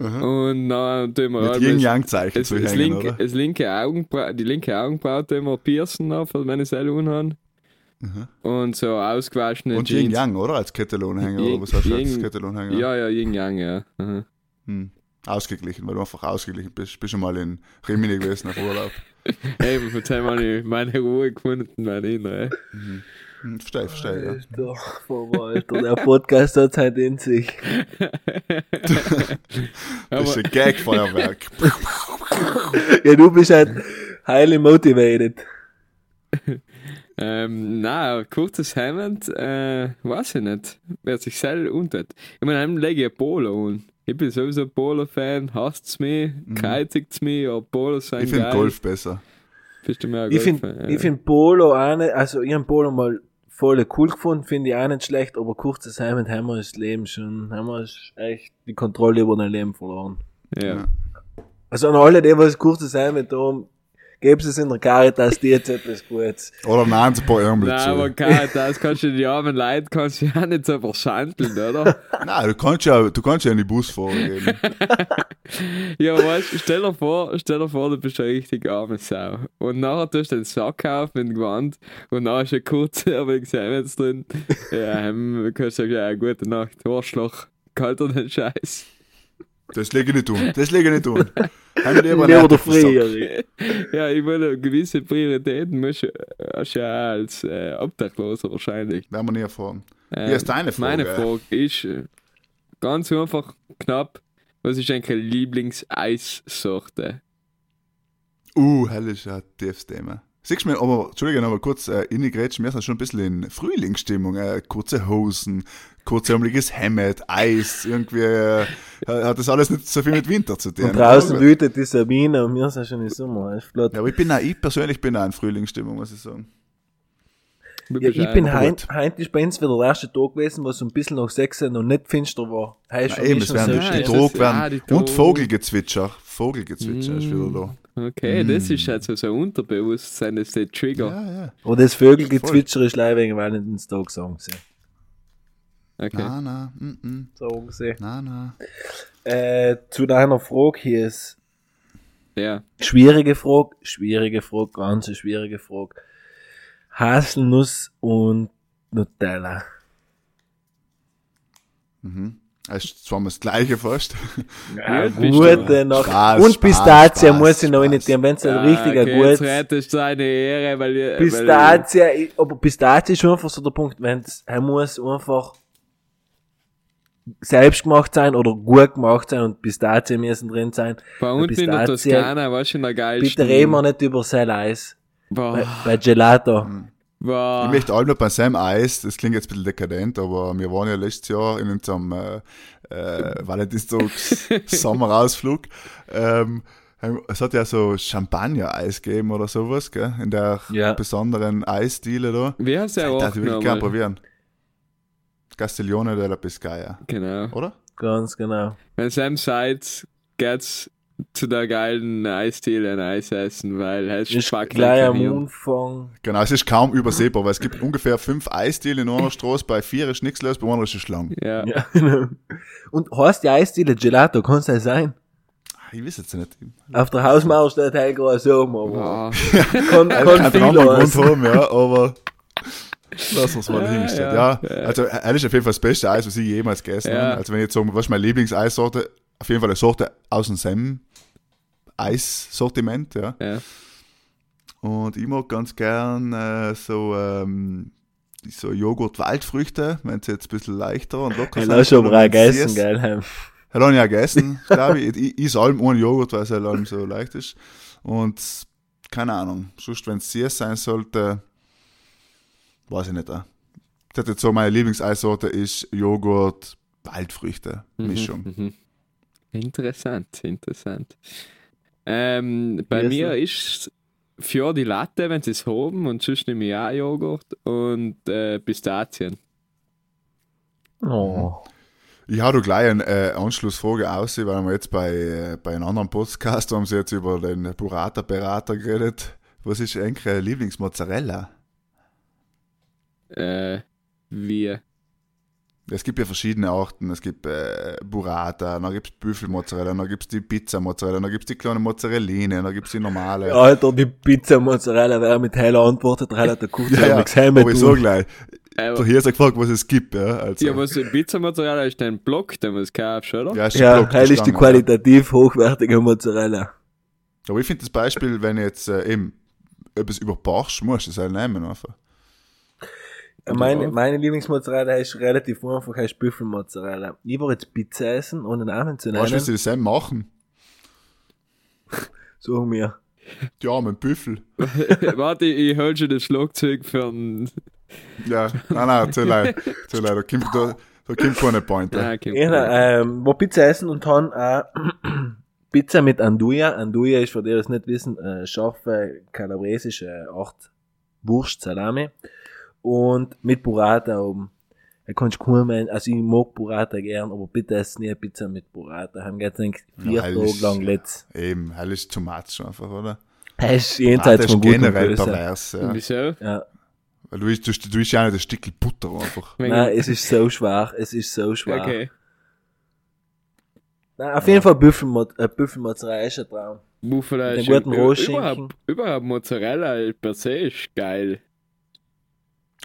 Mhm. und dann tun wir Mit Yin-Yang-Zeichen das, zu das, hängen, linke, oder? das linke Augenbraue, die linke Augenbraue tun wir piercen auf, wenn ich selber anhabe. Mhm. Und so ausgewaschene Und Jeans. Yin-Yang, oder? Als Kettelonhänger, Yin- oder was hast du als Yin- Kettelonhänger? Ja, ja, Yin Yang, ja. Mhm. Hm. Ausgeglichen, weil du einfach ausgeglichen bist. Bist schon mal in Rimini gewesen auf Urlaub. [LAUGHS] Hey, von dem habe ich meine Ruhe gefunden, meine Innere. Hm, verstehe, verstehe, ja. Alter, Verwalter, der Podcast hat halt in sich. [LAUGHS] Das ist ein Gag-Feuerwerk. Ja, du bist halt highly motivated. [LAUGHS] Ähm, na, kurzes Hemd, äh, weiß ich nicht, wer sich selber untut. Ich meine, dann lege ich ein Polo an. Ich bin sowieso ein Polo-Fan, hasst's mich, mhm. keitigt's mich, aber Polos sind Ich finde. Golf besser. Bist du mehr ein Ich finde ja. ich find Polo auch nicht, also ich hab Polo mal voll cool gefunden, finde ich auch nicht schlecht, aber kurzes Hemd haben wir das Leben schon, haben wir echt die Kontrolle über dein Leben verloren. ja. Also an alle, die was kurzes Hemd haben, geben es in der Caritas, die jetzt etwas Gutes. Oder nein, ein paar Ärmel Nein, zu. aber Caritas kannst du die armen Leute kannst du ja nicht so verschandeln, oder? [LAUGHS] Nein, du kannst ja, du kannst ja in die Busfahrer geben. [LAUGHS] ja, weißt du, stell dir vor, stell dir vor, du bist eine richtig arme Sau. Und nachher tust du den Sack auf mit dem Gewand und nachher ist ein kurzer, aber ich sehe jetzt drin. Ja, ähm, kannst du sagen, ja, gute Nacht, Arschloch, kalt den Scheiß. Das lege ich nicht um. Das lege ich nicht um. [LAUGHS] Haben wir Lieber lieber der nicht auf den Sack. Friere. Ja, ich meine, gewisse Prioritäten musst hast du ja als äh, Obdachloser wahrscheinlich. Werden wir nie erfahren. Ähm, Hier ist deine Frage. Meine Frage ist äh, ganz einfach knapp, was ist eigentlich Lieblingseissorte? Uh, hell ist ein tiefes Thema. Siehst du mir, aber, Entschuldigung, aber kurz äh, innegrätschen, wir sind schon ein bisschen in Frühlingsstimmung. Äh, kurze Hosen, kurzärmeliges Hemd, Eis, irgendwie äh, hat das alles nicht so viel mit Winter zu tun. Und draußen ja, wütet die Sabine und wir sind schon im Sommer. Ist flott. aber ich bin auch, ich persönlich bin auch in Frühlingsstimmung, muss ich sagen. Ja, ich bin heint, heint ist bei uns wieder der erste Tag gewesen, wo es so ein bisschen nach sechs noch nicht finster war. Heißt eben, es werden Ja, die das- werden die und. Vogelgezwitscher. Vogelgezwitscher ist wieder da. Okay, das ist also so ein Unterbewusstsein, das ist der Trigger. Ja, ja. Und das Vögelgezwitscher ist leider wegen Valentinstag sagen sie. Okay. Na, na, mm, mm, Sagen sie. na, na. Äh, zu deiner Frage hier ist Ja. schwierige Frage, schwierige Frage, ganz schwierige Frage. Haselnuss und Nutella. Mhm. Es ist zwar das Gleiche fast. Ja, gute. Spaß, und Spaß, Pistazie Spaß, muss ich noch Spaß. nicht nehmen, wenn es ein Ah, richtiger okay, gutes. Jetzt rettest du eine Ehre, weil ihr. Pistazie, aber Pistazie ist einfach so der Punkt, wenn er muss einfach selbst gemacht sein oder gut gemacht sein und Pistazien müssen drin sein. Bei unten in der Toskana war schon der geilste. Bitte reden wir nicht über Sel-Eis. Bei, Boah, bei Gelato. boah. Ich möchte auch noch bei Sam Eis, das klingt jetzt ein bisschen dekadent, aber wir waren ja letztes Jahr in unserem äh, äh, Valentinstags [LAUGHS] Sommerausflug. Ähm, es hat ja so Champagner-Eis gegeben oder sowas, gell? In der Ja. besonderen Eisdiele da. Wie hast du ja Das auch will ich gerne probieren. Castiglione della Pescaia, Genau. oder? Ganz genau. Wenn Sam sagt, geht's zu der geilen Eisdiele ein Eis essen, weil er ist gleich am. Anfang. Genau, es ist kaum übersehbar, weil es gibt ungefähr fünf Eisdiele in einer Straße, bei vier ist nichts los, bei einer ist eine Schlange. Ja. Ja, [LAUGHS] genau. Und heißt die Eisdiele Gelato, kann es das sein? Ich weiß jetzt nicht. Auf der Hausmauer steht halt gerade [LAUGHS] so, aber Boah. kann, Kann kann viel heißen. haben, ja, aber lass uns mal Ja, hingestellt. ja, Ja, also er ist auf jeden Fall das beste Eis, was ich jemals gegessen habe. Also wenn ich jetzt sagen, was ist meine Lieblingseissorte? Auf jeden Fall eine Sorte aus dem Sam Eissortiment, ja. Ja. Und ich mag ganz gern äh, so ähm, so Joghurt-Waldfrüchte, wenn sie jetzt ein bisschen leichter und locker Ich habe schon mal gegessen, es- gell? Hat er ja gegessen, glaube ich. Ich, ich allem ohne Joghurt, weil es halt allem so leicht ist. Und keine Ahnung, sonst, wenn es süß sein sollte, weiß ich nicht. auch. Ich hätte jetzt so, meine Lieblingseissorte ist Joghurt, Waldfrüchte, Mischung. Mhm. Interessant, interessant. Ähm, bei mir ist für die Latte, wenn sie es haben, und sonst nehme ich auch Joghurt und äh, Pistazien. Oh. Ich habe gleich eine äh, Anschlussfrage aus, weil wir jetzt bei, äh, bei einem anderen Podcast haben sie jetzt über den Burrata-Berater geredet. Was ist eigentlich Lieblingsmozzarella? Äh, wie? Es gibt ja verschiedene Arten. Es gibt äh, Burrata, dann gibt es Büffelmozzarella, dann gibt es die Pizza-Mozzarella, dann gibt es die kleine Mozzarelline, dann gibt es die normale. Alter, die Pizza Mozzarella wäre mit heller antwortet, relativ [LAUGHS] gut. ja, ja. nichts heim aber ich sag gleich. Äh, Der hier ist gefragt, was es gibt. Ja, also, ja, was Pizza-Mozzarella ist ein Block, den man kaufst, oder? ja, ist Ja, Block, heil ist die qualitativ hochwertige Mozzarella. Ja. Aber ich finde das Beispiel, wenn ich jetzt äh, eben etwas über Barsch musst du es halt nehmen einfach. Meine, meine Lieblingsmozzarella ist relativ einfach, heißt Büffelmozzarella. Ich war jetzt Pizza essen, ohne Namen zu Weißt du, wie nennen. sie das selber machen? [LAUGHS] Sag mir. Die armen Büffel. [LAUGHS] Warte, ich hol schon das Schlagzeug für einen. Ja, nein, nein, zu leid. Zu leid. Da kommt, da, da kommt keine Pointe. Ah, okay. Ich ähm, war Pizza essen und han auch [CLEARS THROAT] Pizza mit Anduja. Anduja ist, für die, die es nicht wissen, äh, scharfe kalabresische Art Wurst, Salami. Und mit Burrata oben. Da kannst du kaum ein, also ich mag Burrata gern, aber bitte ess nie Pizza mit Burrata. Haben jetzt eigentlich vier Ja, Tage ist- lang letzt. Eben, hell ist too much einfach, oder? Das ist jenseits von gut generell pervers. Ja. Wieso? Ja. Weil du, isst- du, du isst ja nicht ein Stückchen Butter einfach. Nein, es ist so schwach. Es ist so schwach. Okay. Nein, auf jeden Fall Büffelmo äh, Büffelmozzarella ist ein Traum. Buffalo ist guten über- Rohschinken. überhaupt, überhaupt Mozzarella per se ist geil.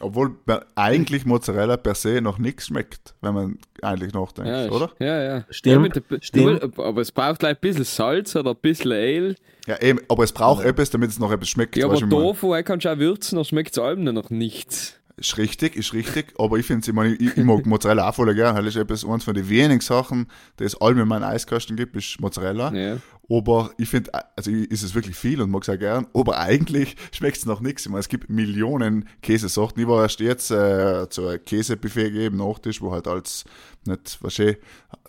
Obwohl eigentlich Mozzarella per se noch nichts schmeckt, wenn man eigentlich nachdenkt, Ja, oder? Ja, ja. Stimmt, Ja, mit der- stimmt. Aber es braucht gleich ein bisschen Salz oder ein bisschen Ale. Ja, eben, aber es braucht etwas, damit es noch etwas schmeckt. Ja, aber? Tofu, er kannst du auch würzen, dann schmeckt es allem noch nichts. Ist richtig, ist richtig, aber ich finde ich, mein, ich, ich mag Mozzarella auch voll gern. Das ist etwas, eins von den wenigen Sachen, die es allem in meinen Eiskasten gibt, ist Mozzarella. Ja. Aber ich finde, also ich- ist es wirklich viel und mag es auch gern, aber eigentlich schmeckt es nach nichts. Ich meine, es gibt Millionen Käsesorten. Ich war erst jetzt äh, zu einem Käsebuffet gegeben, Nachtisch, wo halt als nicht, was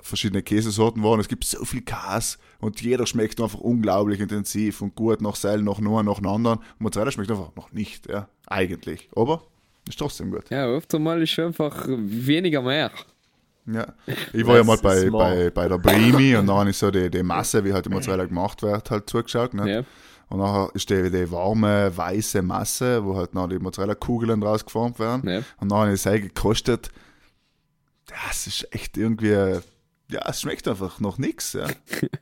verschiedene Käsesorten waren. Es gibt so viel Käse und jeder schmeckt einfach unglaublich intensiv und gut nach Seil, nach nur, nach einem anderen. Mozzarella schmeckt einfach noch nicht, ja, eigentlich. Aber ist trotzdem gut. Ja, oft einmal ist einfach weniger mehr. Ja. Ich war ja Das mal ist bei, bei, bei der Brimi und dann habe ich so die, die Masse, wie halt die Mozzarella gemacht wird, halt zugeschaut. Ne? Ja. Und nachher ist die, die warme, weiße Masse, wo halt noch die Mozzarella-Kugeln draus geformt werden. Ja. Und dann habe ich es gekostet. Ja, es ist echt irgendwie, ja, es schmeckt einfach noch nichts. Ja.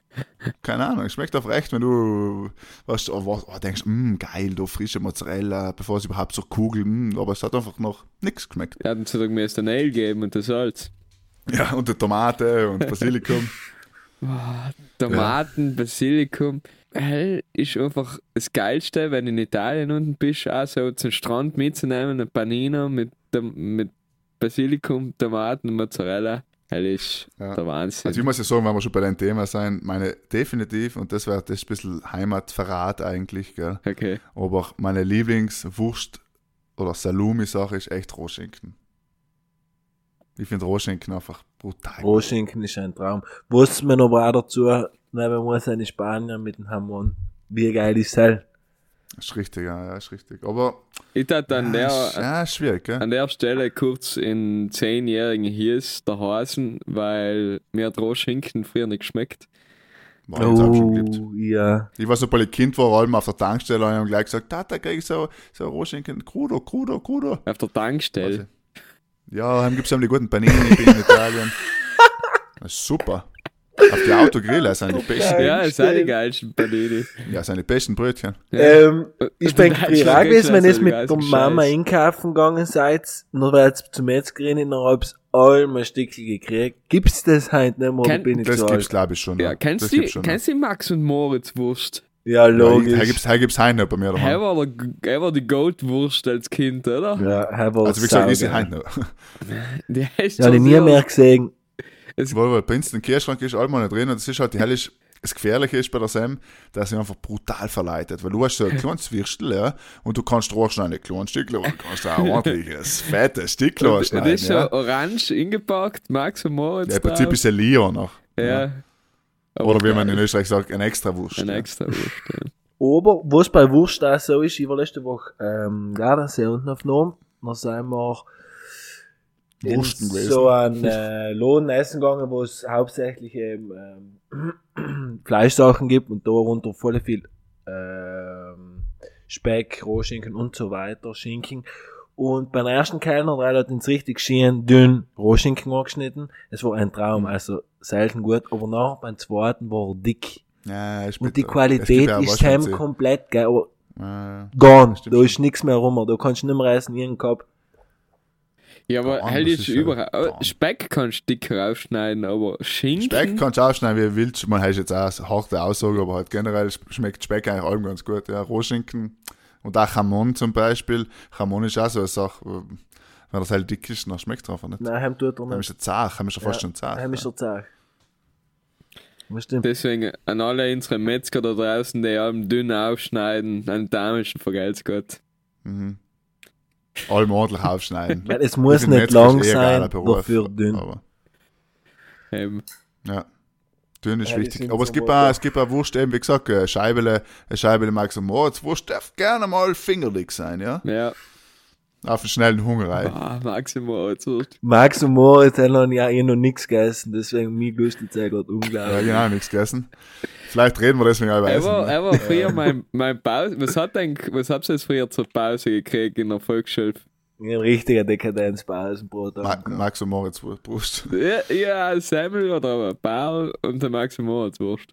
[LAUGHS] Keine Ahnung, es schmeckt einfach echt, wenn du weißt, oh, was, oh, denkst, mm, geil, du frische Mozzarella, bevor es überhaupt so kugeln, mm, aber es hat einfach noch nichts geschmeckt. Hat uns sogar mir den Nail geben und das Salz. Ja, und die Tomate und [LAUGHS] Basilikum. Tomaten, Basilikum. Hell ist einfach das Geilste, wenn du in Italien unten bist, auch so zum Strand mitzunehmen, ein Panino mit, mit Basilikum, Tomaten und Mozzarella. Ist Ja. der Wahnsinn. Also ich muss ja sagen, wenn wir schon bei dem Thema sein, meine definitiv, und das wäre das ist ein bisschen Heimatverrat eigentlich, gell? okay. aber meine Lieblingswurst- oder Salumi-Sache ist echt Rohschinken. Ich finde Rohschinken einfach brutal. Rohschinken ist ein Traum. Was man aber auch dazu nehmen muss, in Spanien mit dem Hamon. Wie geil ist das? Ist richtig, ja, ja, ist richtig. Aber Ich tat an ja, der, ist, ja, ist schwierig, an der Stelle kurz in zehnjährigen Hies der Hasen, weil mir hat Rohschinken früher nicht geschmeckt. Hab's auch schon. Oh, ja. Ich war so, weil ich Kind war, allem auf der Tankstelle und ich hab gleich gesagt, Tata, krieg ich so, so Rohschinken, Crudo, Crudo, Crudo. Auf der Tankstelle. Ja, dann gibt's ja die guten Panini in Italien. [LAUGHS] Das ist super. Auf die Autogrille sind die besten, Ja, sind die geilsten Panini. ja, sind die besten Brötchen. Ähm, ich [LAUGHS] bin auch gewesen, wenn ihr mit der Mama Scheiß. einkaufen gegangen seid, nur weil ihr zur Metzgerin in der hab's allem ein Stückchen gekriegt. Gibt's das halt nicht mehr, oder Kenn- bin ich Das zu gibt's, glaube ich, schon. Ja, kennst du kennst du die Max und Moritz Wurst? Ja, Ja, logisch. Hier gibt's, hier gibt's nicht bei mir Er daheim. war, der, er war die Goldwurst als Kind, oder? Ja, er war Also wie gesagt, saugeil. heim noch. [LAUGHS] Die heißt Ja, ich nie mehr gesehen. Weil, weil bei uns im Kühlschrank ist allem nicht drin und das ist halt die hellisch, das Gefährliche ist bei der Sam, dass sie einfach brutal verleitet. Weil du hast so ein kleines Würstel, ja, und du kannst rohschneiden, kleine Stückchen, und kannst auch ein [LAUGHS] ordentliches, fettes Stückchen Und Das ist ja. orange ingepackt, Max und Moritz. ja. Im Prinzip ist ein Lio noch. Ja. Aber Oder wie man in. Österreich sagt, ein extra Wurst. Ein ja. extra Wurst. Ja. [LAUGHS] Aber, was bei Wurst auch so ist, ich war letzte Woche, ähm, Gardasee unten auf Norm, dann sind wir Wursten gewesen. so ein äh, Lohn essen gegangen, wo es hauptsächlich eben, ähm, [CLEARS THROAT] Fleischsachen gibt und darunter voll viel ähm, Speck, Rohschinken und so weiter, Schinken. Und beim ersten Kellner der hat uns richtig schön dünn Rohschinken angeschnitten. Es war ein Traum, also selten gut. Aber nachher beim zweiten war er dick. Ja, Und die Qualität ja ist schon komplett geil. Aber Ja, gone. Da ist nichts mehr rum. Da kannst du nicht mehr essen, ihren Kopf. Ja, aber Gone, halt ja überall. gone. Speck kannst du dicker aufschneiden, aber Schinken. Speck kannst du ausschneiden, wie du willst. Man hat jetzt auch eine harte Aussage, aber halt generell schmeckt Speck eigentlich allem ganz gut. Ja, Rohschinken und auch Chamon zum Beispiel. Chamon ist auch so eine Sache, wenn das halt dick ist, dann schmeckt es einfach nicht. Nein, heim tut er Dann nicht. ist er zart, dann ist er fast schon zart. Heim ist er zart. Stimmt? Deswegen an alle unsere Metzger da draußen, die allem dünn aufschneiden, an Damischen vergelt's Gott. Mhm. Allem ordentlich aufschneiden. [LAUGHS] Weil es muss nicht Metzger lang eh ein sein, geiler Beruf, dafür dünn. Aber, Ähm, ja. Dünn ist Ja, wichtig. Aber es gibt, auch, ja. es gibt auch Wurst, eben wie gesagt, eine Scheibele, eine Scheibele Max und Moritz. Wurst darf gerne mal fingerlich sein, ja? ja. Auf einen schnellen Hungerei. Ah, maximal als Wurst. Max und Moritz haben ja eh noch nichts gegessen, deswegen mir Zeit gerade Ja, unglaublich. genau, nichts gegessen. Vielleicht reden wir deswegen auch über Er Essen. war, ne? er war früher mein, mein Pause. Was hat denn, was habt ihr jetzt früher zur Pause gekriegt in der Volksschule? Ein richtiger Dekadenzpausenbrot. Ma Max und Moritz Brust. [LAUGHS] Ja, ja, Semmel oder ein Ball und der Max und Moritz Wurst.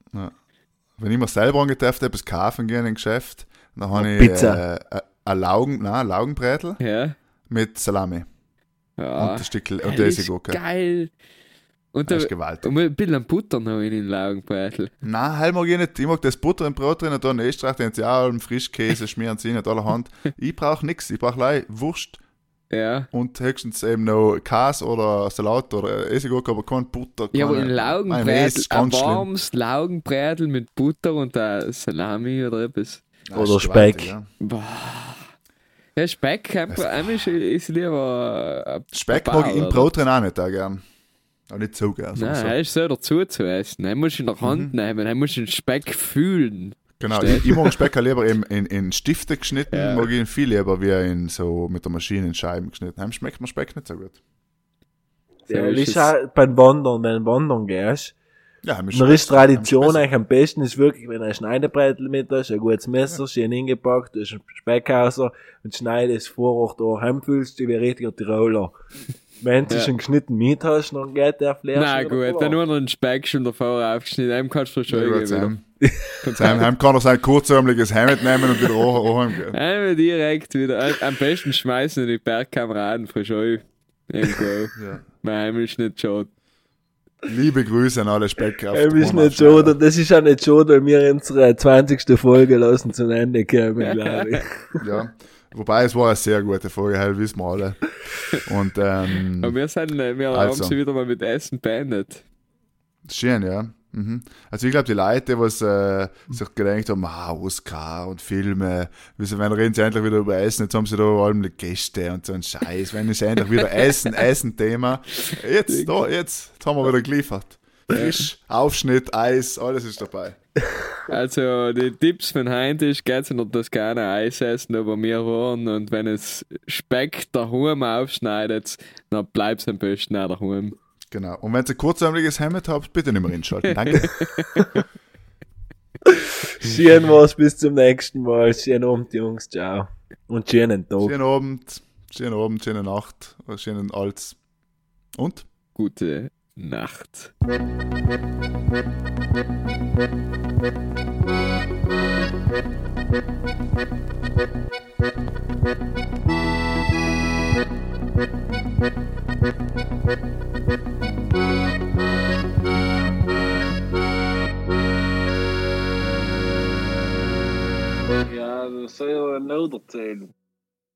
Wenn ich mir selber angetrefft habe, das kaufen gehen im Geschäft, dann habe ich Pizza. äh, ein Laugen, nein, ein Laugenbrätel Ja. mit Salami Ja. und ein Stückchen und das ist geil. Und, Das da, ist gewaltig. und ein bisschen Butter noch in den Laugenbeutel. Nein, heil mag ich nicht. Ich mag das Butter im Brot drin und da in Österreich, den sie auch Frischkäse schmieren sie nicht allerhand. [LAUGHS] Ich brauche nichts. Ich brauche Wurst, Ja. und höchstens eben noch Käse oder Salat oder Essiggurke, aber kein Butter. Ja, aber keine ein Laugenbrätel, ein warmes Laugenbrätel mit Butter und Salami oder etwas. Oder gewaltig, Speck. Ja. Boah. Ja, Speck, ist, ist lieber ein Speck mag ich im? Brot drin auch nicht auch gern. Aber nicht so gern. Nein, so. er ist so dazu zu essen. Er muss in der Hand nehmen, er muss den Speck fühlen. Genau, ich, ich mag Speck auch lieber in, in, in Stifte geschnitten, Ja. mag ich ihn viel lieber wie in so mit der Maschine in Scheiben geschnitten. Heim schmeckt mir Speck nicht so gut. So Ja, ist ist es. auch beim Wandern, wenn du wandern gehst. Ja, heim Dann ist Tradition heim eigentlich am besten, ist wirklich, wenn du ein Schneidebrettel mit hast, ein gutes Messer, schön hingepackt, du hast einen Speckhauser und schneidest vor da heimfühlst du wie ein richtiger Tiroler. Wenn du Ja. schon geschnitten mit hast, dann geht der Flair Na gut, dann nur noch einen Speck schon davor aufgeschnitten. Dem kannst du Ja, schon gut, geben. Sam. Sam, Heim kann er sein kurzärmeliges Hemd nehmen und wieder auch heimgehen. Einmal direkt wieder. Am besten schmeißen die Bergkameraden frisch auf. Irgendwo. Ja. Nein, ist nicht schon. Liebe Grüße an alle Speck auf Ähm, der ist nicht Hornhausschneider. das ist auch nicht schade, weil wir unsere 20. Folge lassen zum Ende kommen, glaube ich. [LAUGHS] Ja. Wobei, es war eine sehr gute Folge, hell wissen wir alle. Und, ähm, Aber wir, sind, äh, wir Also. haben sie wieder mal mit Essen beendet. Schön, ja. Mhm. Also ich glaube, die Leute, was äh, sich gedacht haben, ah, Oscar und Filme, wenn reden sie endlich wieder über Essen, jetzt haben sie da allem Gäste und so ein Scheiß, wenn ist endlich wieder Essen, [LAUGHS] Essen-Thema. Jetzt, da, jetzt, jetzt haben wir wieder geliefert. Fisch, Aufschnitt, Eis, alles ist dabei. Also, die Tipps von heute ist, geht in der Toskana Eis essen, aber wir waren und wenn es Speck daheim aufschneidet, dann bleibt es am besten auch daheim. Genau. Und wenn ihr ein kurzärmeliges Hemd habt, bitte nicht mehr hinschalten. Danke. [LAUGHS] Schön war's, bis zum nächsten Mal. Schönen Abend, Jungs, ciao. Und schönen Tag. schönen Abend, schönen Abend, schöne Nacht, schönen Alts. Und? Gute Nacht. Ja, das soll ja ein Oder zählen.